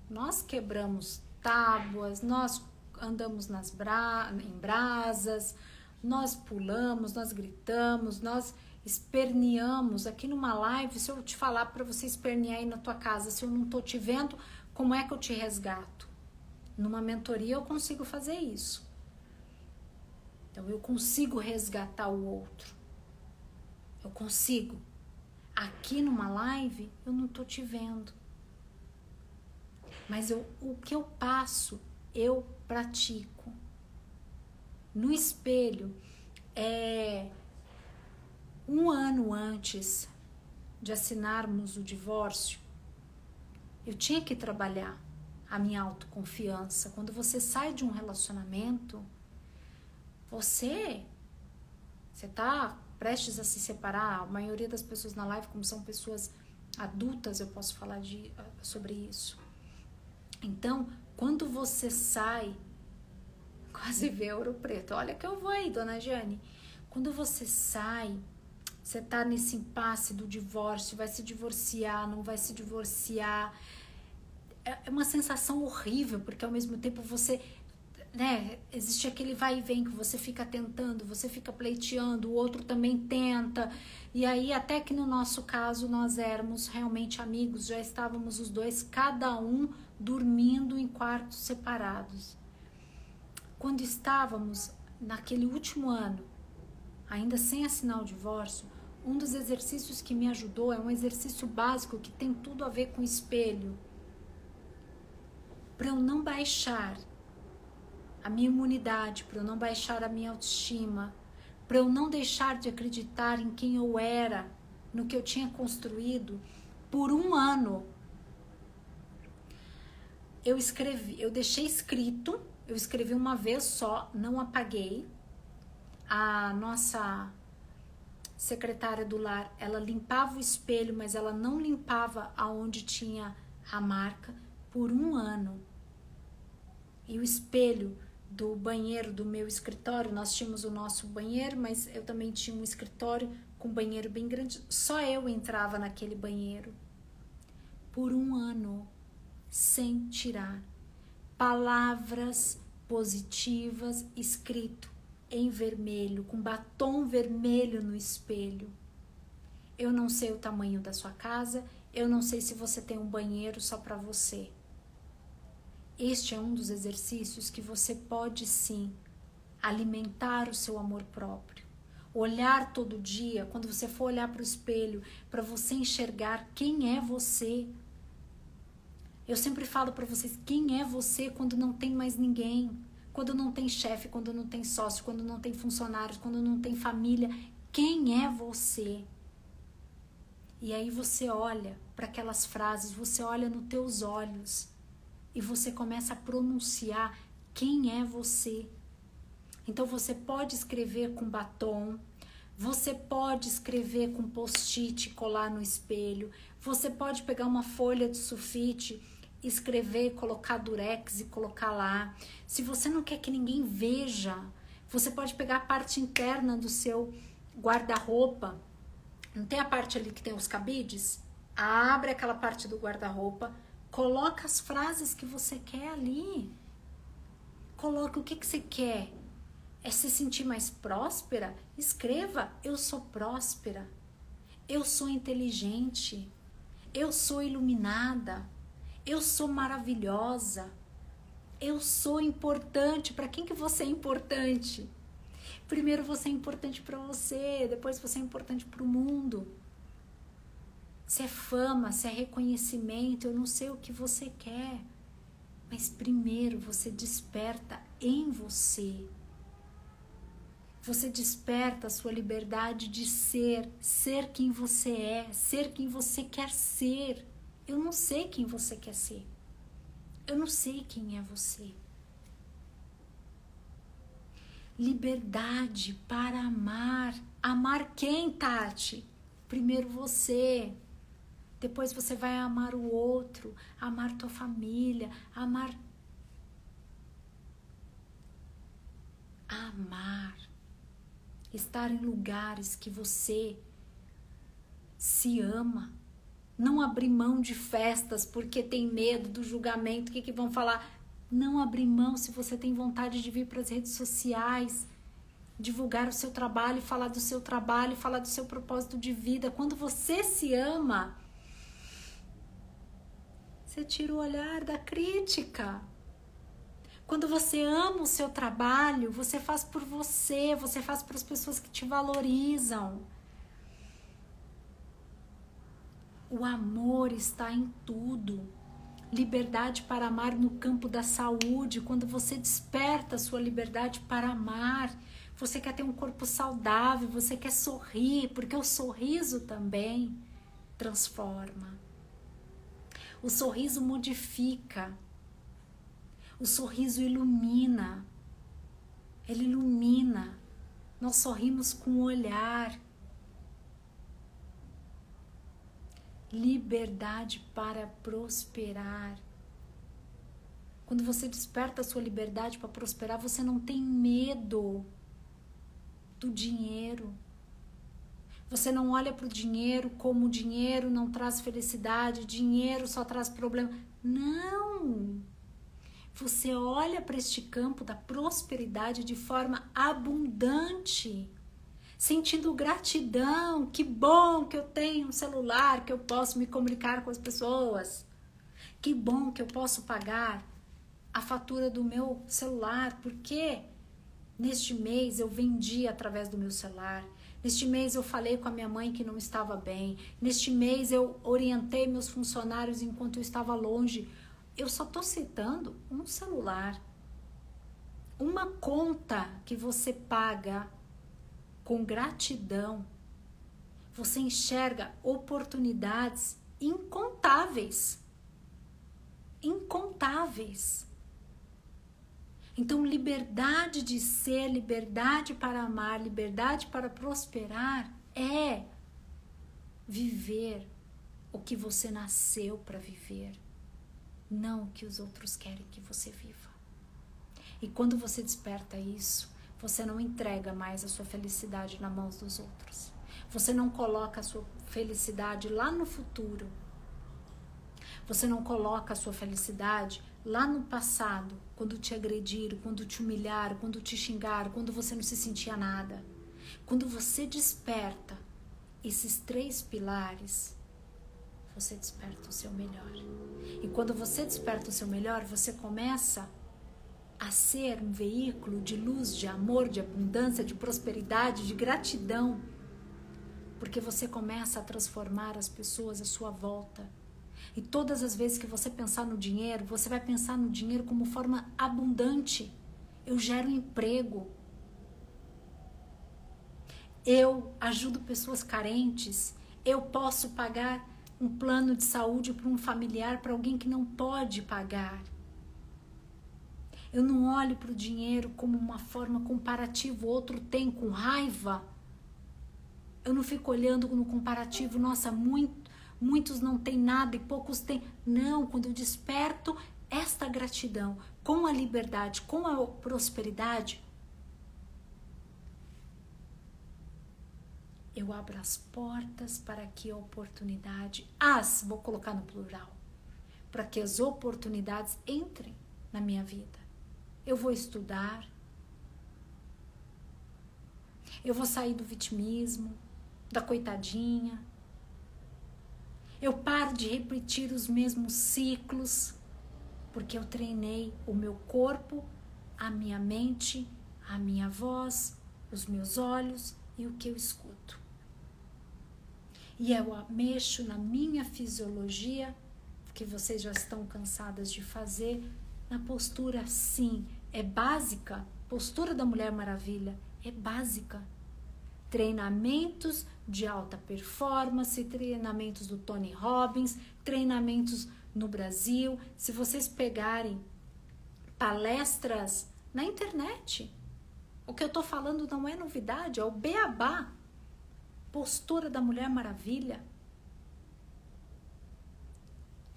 Speaker 1: nós quebramos tábuas, nós andamos nas bra em brasas, nós pulamos, nós gritamos, nós esperneamos. Aqui numa live, se eu te falar para você espernear aí na tua casa, se eu não tô te vendo, como é que eu te resgato? Numa mentoria eu consigo fazer isso. Então eu consigo resgatar o outro. Eu consigo. Aqui numa live eu não tô te vendo. Mas eu, o que eu passo, eu pratico. No espelho, é um ano antes de assinarmos o divórcio, eu tinha que trabalhar a minha autoconfiança. Quando você sai de um relacionamento, você você tá prestes a se separar. A maioria das pessoas na live, como são pessoas adultas, eu posso falar de, ah, sobre isso. Então, quando você sai, quase vê ouro preto. Olha que eu vou aí, dona Jane. Quando você sai, você tá nesse impasse do divórcio, vai se divorciar, não vai se divorciar. É, é uma sensação horrível, porque ao mesmo tempo você né, existe aquele vai e vem que você fica tentando, você fica pleiteando, o outro também tenta. E aí, até que no nosso caso nós éramos realmente amigos, já estávamos os dois, cada um dormindo em quartos separados. Quando estávamos naquele último ano, ainda sem assinar o divórcio, um dos exercícios que me ajudou é um exercício básico que tem tudo a ver com espelho. Para eu não baixar a minha imunidade, para eu não baixar a minha autoestima, para eu não deixar de acreditar em quem eu era, no que eu tinha construído por um ano. Eu escrevi, eu deixei escrito, eu escrevi uma vez só, não apaguei. A nossa secretária do lar, ela limpava o espelho, mas ela não limpava aonde tinha a marca por um ano. E o espelho do banheiro do meu escritório, nós tínhamos o nosso banheiro, mas eu também tinha um escritório com um banheiro bem grande. Só eu entrava naquele banheiro por um ano, sem tirar. Palavras positivas escrito em vermelho, com batom vermelho no espelho. Eu não sei o tamanho da sua casa, eu não sei se você tem um banheiro só para você. Este é um dos exercícios que você pode sim alimentar o seu amor próprio. Olhar todo dia, quando você for olhar para o espelho, para você enxergar quem é você. Eu sempre falo para vocês quem é você quando não tem mais ninguém, quando não tem chefe, quando não tem sócio, quando não tem funcionários, quando não tem família. Quem é você? E aí você olha para aquelas frases, você olha nos teus olhos e você começa a pronunciar quem é você. Então você pode escrever com batom, você pode escrever com post-it colar no espelho, você pode pegar uma folha de sulfite, escrever, colocar durex e colocar lá. Se você não quer que ninguém veja, você pode pegar a parte interna do seu guarda-roupa. Não tem a parte ali que tem os cabides? Abre aquela parte do guarda-roupa, Coloca as frases que você quer ali. Coloque o que, que você quer. É se sentir mais próspera? Escreva: Eu sou próspera. Eu sou inteligente. Eu sou iluminada. Eu sou maravilhosa. Eu sou importante. Para quem que você é importante? Primeiro você é importante para você, depois você é importante para o mundo se é fama, se é reconhecimento, eu não sei o que você quer. Mas primeiro você desperta em você. Você desperta a sua liberdade de ser, ser quem você é, ser quem você quer ser. Eu não sei quem você quer ser. Eu não sei quem é você. Liberdade para amar. Amar quem, Tati? Primeiro você. Depois você vai amar o outro, amar tua família, amar. Amar. Estar em lugares que você se ama. Não abrir mão de festas porque tem medo do julgamento, o que, que vão falar. Não abrir mão se você tem vontade de vir para as redes sociais, divulgar o seu trabalho, falar do seu trabalho, falar do seu propósito de vida. Quando você se ama, você tira o olhar da crítica. Quando você ama o seu trabalho, você faz por você, você faz para as pessoas que te valorizam. O amor está em tudo. Liberdade para amar no campo da saúde, quando você desperta a sua liberdade para amar. Você quer ter um corpo saudável, você quer sorrir, porque o sorriso também transforma. O sorriso modifica. O sorriso ilumina. Ele ilumina. Nós sorrimos com o olhar. Liberdade para prosperar. Quando você desperta a sua liberdade para prosperar, você não tem medo do dinheiro. Você não olha para o dinheiro como dinheiro não traz felicidade, dinheiro só traz problema. Não! Você olha para este campo da prosperidade de forma abundante, sentindo gratidão. Que bom que eu tenho um celular, que eu posso me comunicar com as pessoas. Que bom que eu posso pagar a fatura do meu celular, porque neste mês eu vendi através do meu celular. Neste mês eu falei com a minha mãe que não estava bem. Neste mês eu orientei meus funcionários enquanto eu estava longe. Eu só estou citando um celular. Uma conta que você paga com gratidão. Você enxerga oportunidades incontáveis. Incontáveis. Então, liberdade de ser, liberdade para amar, liberdade para prosperar é viver o que você nasceu para viver, não o que os outros querem que você viva. E quando você desperta isso, você não entrega mais a sua felicidade nas mãos dos outros. Você não coloca a sua felicidade lá no futuro. Você não coloca a sua felicidade lá no passado, quando te agrediram, quando te humilharam, quando te xingaram, quando você não se sentia nada. Quando você desperta esses três pilares, você desperta o seu melhor. E quando você desperta o seu melhor, você começa a ser um veículo de luz, de amor, de abundância, de prosperidade, de gratidão. Porque você começa a transformar as pessoas à sua volta e todas as vezes que você pensar no dinheiro, você vai pensar no dinheiro como forma abundante. Eu gero emprego. Eu ajudo pessoas carentes. Eu posso pagar um plano de saúde para um familiar, para alguém que não pode pagar. Eu não olho para o dinheiro como uma forma comparativa, o outro tem com raiva. Eu não fico olhando no comparativo, nossa, muito muitos não têm nada e poucos têm. Não, quando eu desperto esta gratidão com a liberdade, com a prosperidade, eu abro as portas para que a oportunidade, as, vou colocar no plural, para que as oportunidades entrem na minha vida. Eu vou estudar, eu vou sair do vitimismo, da coitadinha, eu paro de repetir os mesmos ciclos, porque eu treinei o meu corpo, a minha mente, a minha voz, os meus olhos e o que eu escuto. E eu mexo na minha fisiologia, que vocês já estão cansadas de fazer, na postura sim, é básica. Postura da Mulher Maravilha é básica treinamentos de alta performance, treinamentos do Tony Robbins, treinamentos no Brasil. Se vocês pegarem palestras na internet, o que eu estou falando não é novidade, é o beabá. Postura da Mulher Maravilha.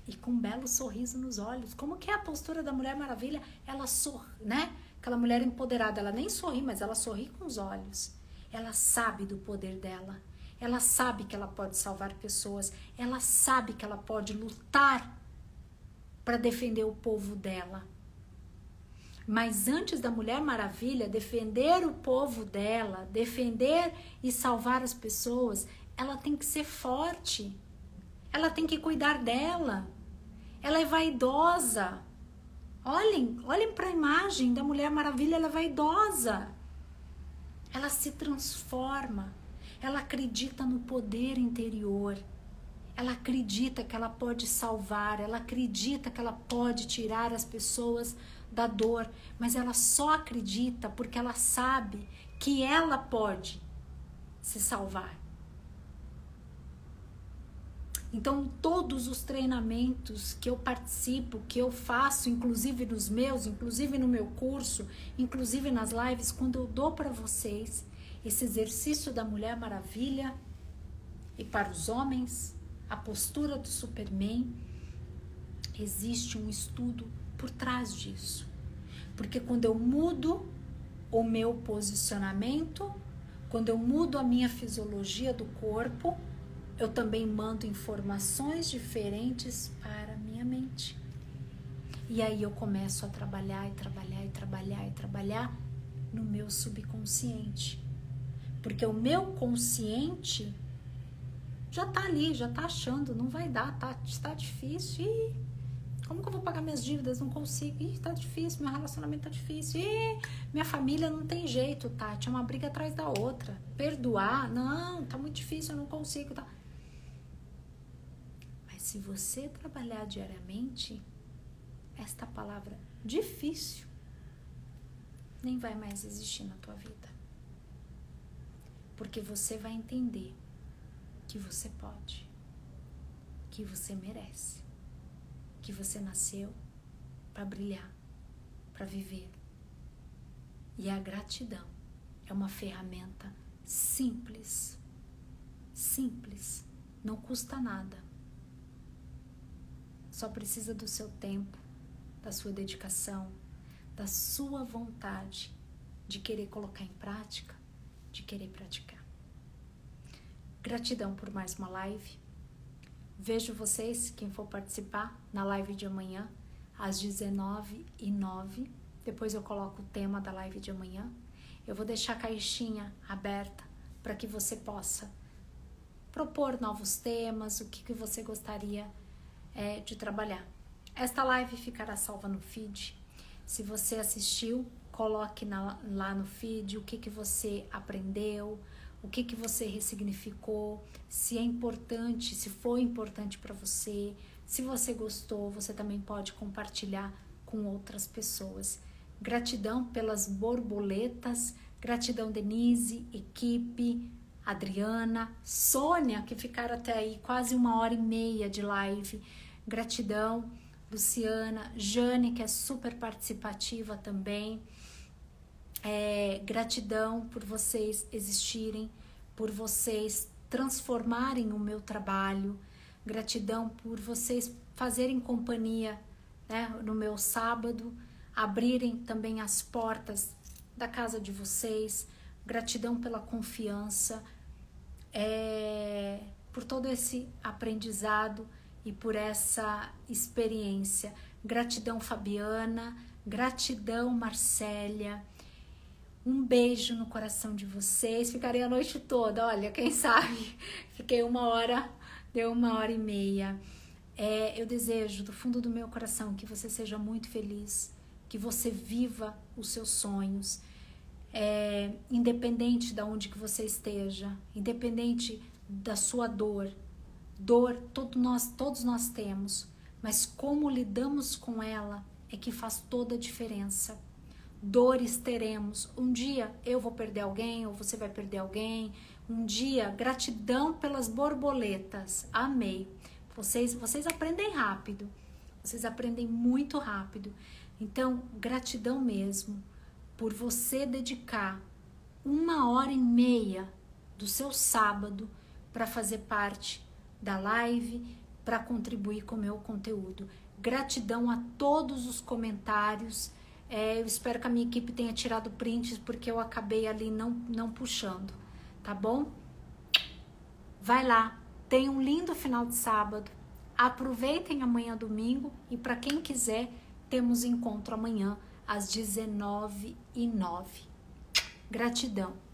Speaker 1: e com um belo sorriso nos olhos. Como que é a postura da Mulher Maravilha? Ela sorri, né? Aquela mulher empoderada, ela nem sorri, mas ela sorri com os olhos. Ela sabe do poder dela. Ela sabe que ela pode salvar pessoas. Ela sabe que ela pode lutar para defender o povo dela. Mas antes da Mulher Maravilha defender o povo dela, defender e salvar as pessoas, ela tem que ser forte. Ela tem que cuidar dela. Ela é vaidosa. Olhem, olhem para a imagem da Mulher Maravilha, ela é vaidosa. Ela se transforma. Ela acredita no poder interior. Ela acredita que ela pode salvar, ela acredita que ela pode tirar as pessoas da dor, mas ela só acredita porque ela sabe que ela pode se salvar. Então, todos os treinamentos que eu participo, que eu faço, inclusive nos meus, inclusive no meu curso, inclusive nas lives, quando eu dou para vocês esse exercício da Mulher Maravilha e para os homens, a postura do Superman, existe um estudo por trás disso. Porque quando eu mudo o meu posicionamento, quando eu mudo a minha fisiologia do corpo, eu também mando informações diferentes para a minha mente. E aí eu começo a trabalhar e trabalhar e trabalhar e trabalhar no meu subconsciente. Porque o meu consciente já tá ali, já tá achando, não vai dar, tá, tá difícil. Ih, como que eu vou pagar minhas dívidas? Não consigo. Ih, tá difícil, meu relacionamento tá difícil. Ih, minha família não tem jeito, Tati. É uma briga atrás da outra. Perdoar? Não, tá muito difícil, eu não consigo. Tá se você trabalhar diariamente, esta palavra difícil nem vai mais existir na tua vida. Porque você vai entender que você pode, que você merece, que você nasceu para brilhar, para viver. E a gratidão é uma ferramenta simples, simples, não custa nada só precisa do seu tempo, da sua dedicação, da sua vontade de querer colocar em prática, de querer praticar. Gratidão por mais uma live. Vejo vocês, quem for participar, na live de amanhã, às 19h09. Depois eu coloco o tema da live de amanhã. Eu vou deixar a caixinha aberta para que você possa propor novos temas, o que, que você gostaria é, de trabalhar. Esta live ficará salva no feed. Se você assistiu, coloque na, lá no feed o que, que você aprendeu, o que, que você ressignificou, se é importante, se foi importante para você. Se você gostou, você também pode compartilhar com outras pessoas. Gratidão pelas borboletas, gratidão Denise, equipe, Adriana, Sônia, que ficaram até aí quase uma hora e meia de live. Gratidão, Luciana, Jane, que é super participativa também. É, gratidão por vocês existirem, por vocês transformarem o meu trabalho. Gratidão por vocês fazerem companhia né, no meu sábado, abrirem também as portas da casa de vocês. Gratidão pela confiança, é, por todo esse aprendizado e por essa experiência. Gratidão, Fabiana. Gratidão, Marcélia. Um beijo no coração de vocês. Ficarei a noite toda, olha, quem sabe? Fiquei uma hora, deu uma hora e meia. É, eu desejo do fundo do meu coração que você seja muito feliz, que você viva os seus sonhos, é, independente de onde que você esteja, independente da sua dor, Dor todo nós, todos nós temos, mas como lidamos com ela é que faz toda a diferença. Dores teremos. Um dia eu vou perder alguém ou você vai perder alguém. Um dia, gratidão pelas borboletas. Amei. Vocês, vocês aprendem rápido. Vocês aprendem muito rápido. Então, gratidão mesmo por você dedicar uma hora e meia do seu sábado para fazer parte da live, para contribuir com o meu conteúdo. Gratidão a todos os comentários. É, eu espero que a minha equipe tenha tirado prints porque eu acabei ali não, não puxando, tá bom? Vai lá, tenha um lindo final de sábado. Aproveitem amanhã domingo e para quem quiser, temos encontro amanhã às 19h09. Gratidão.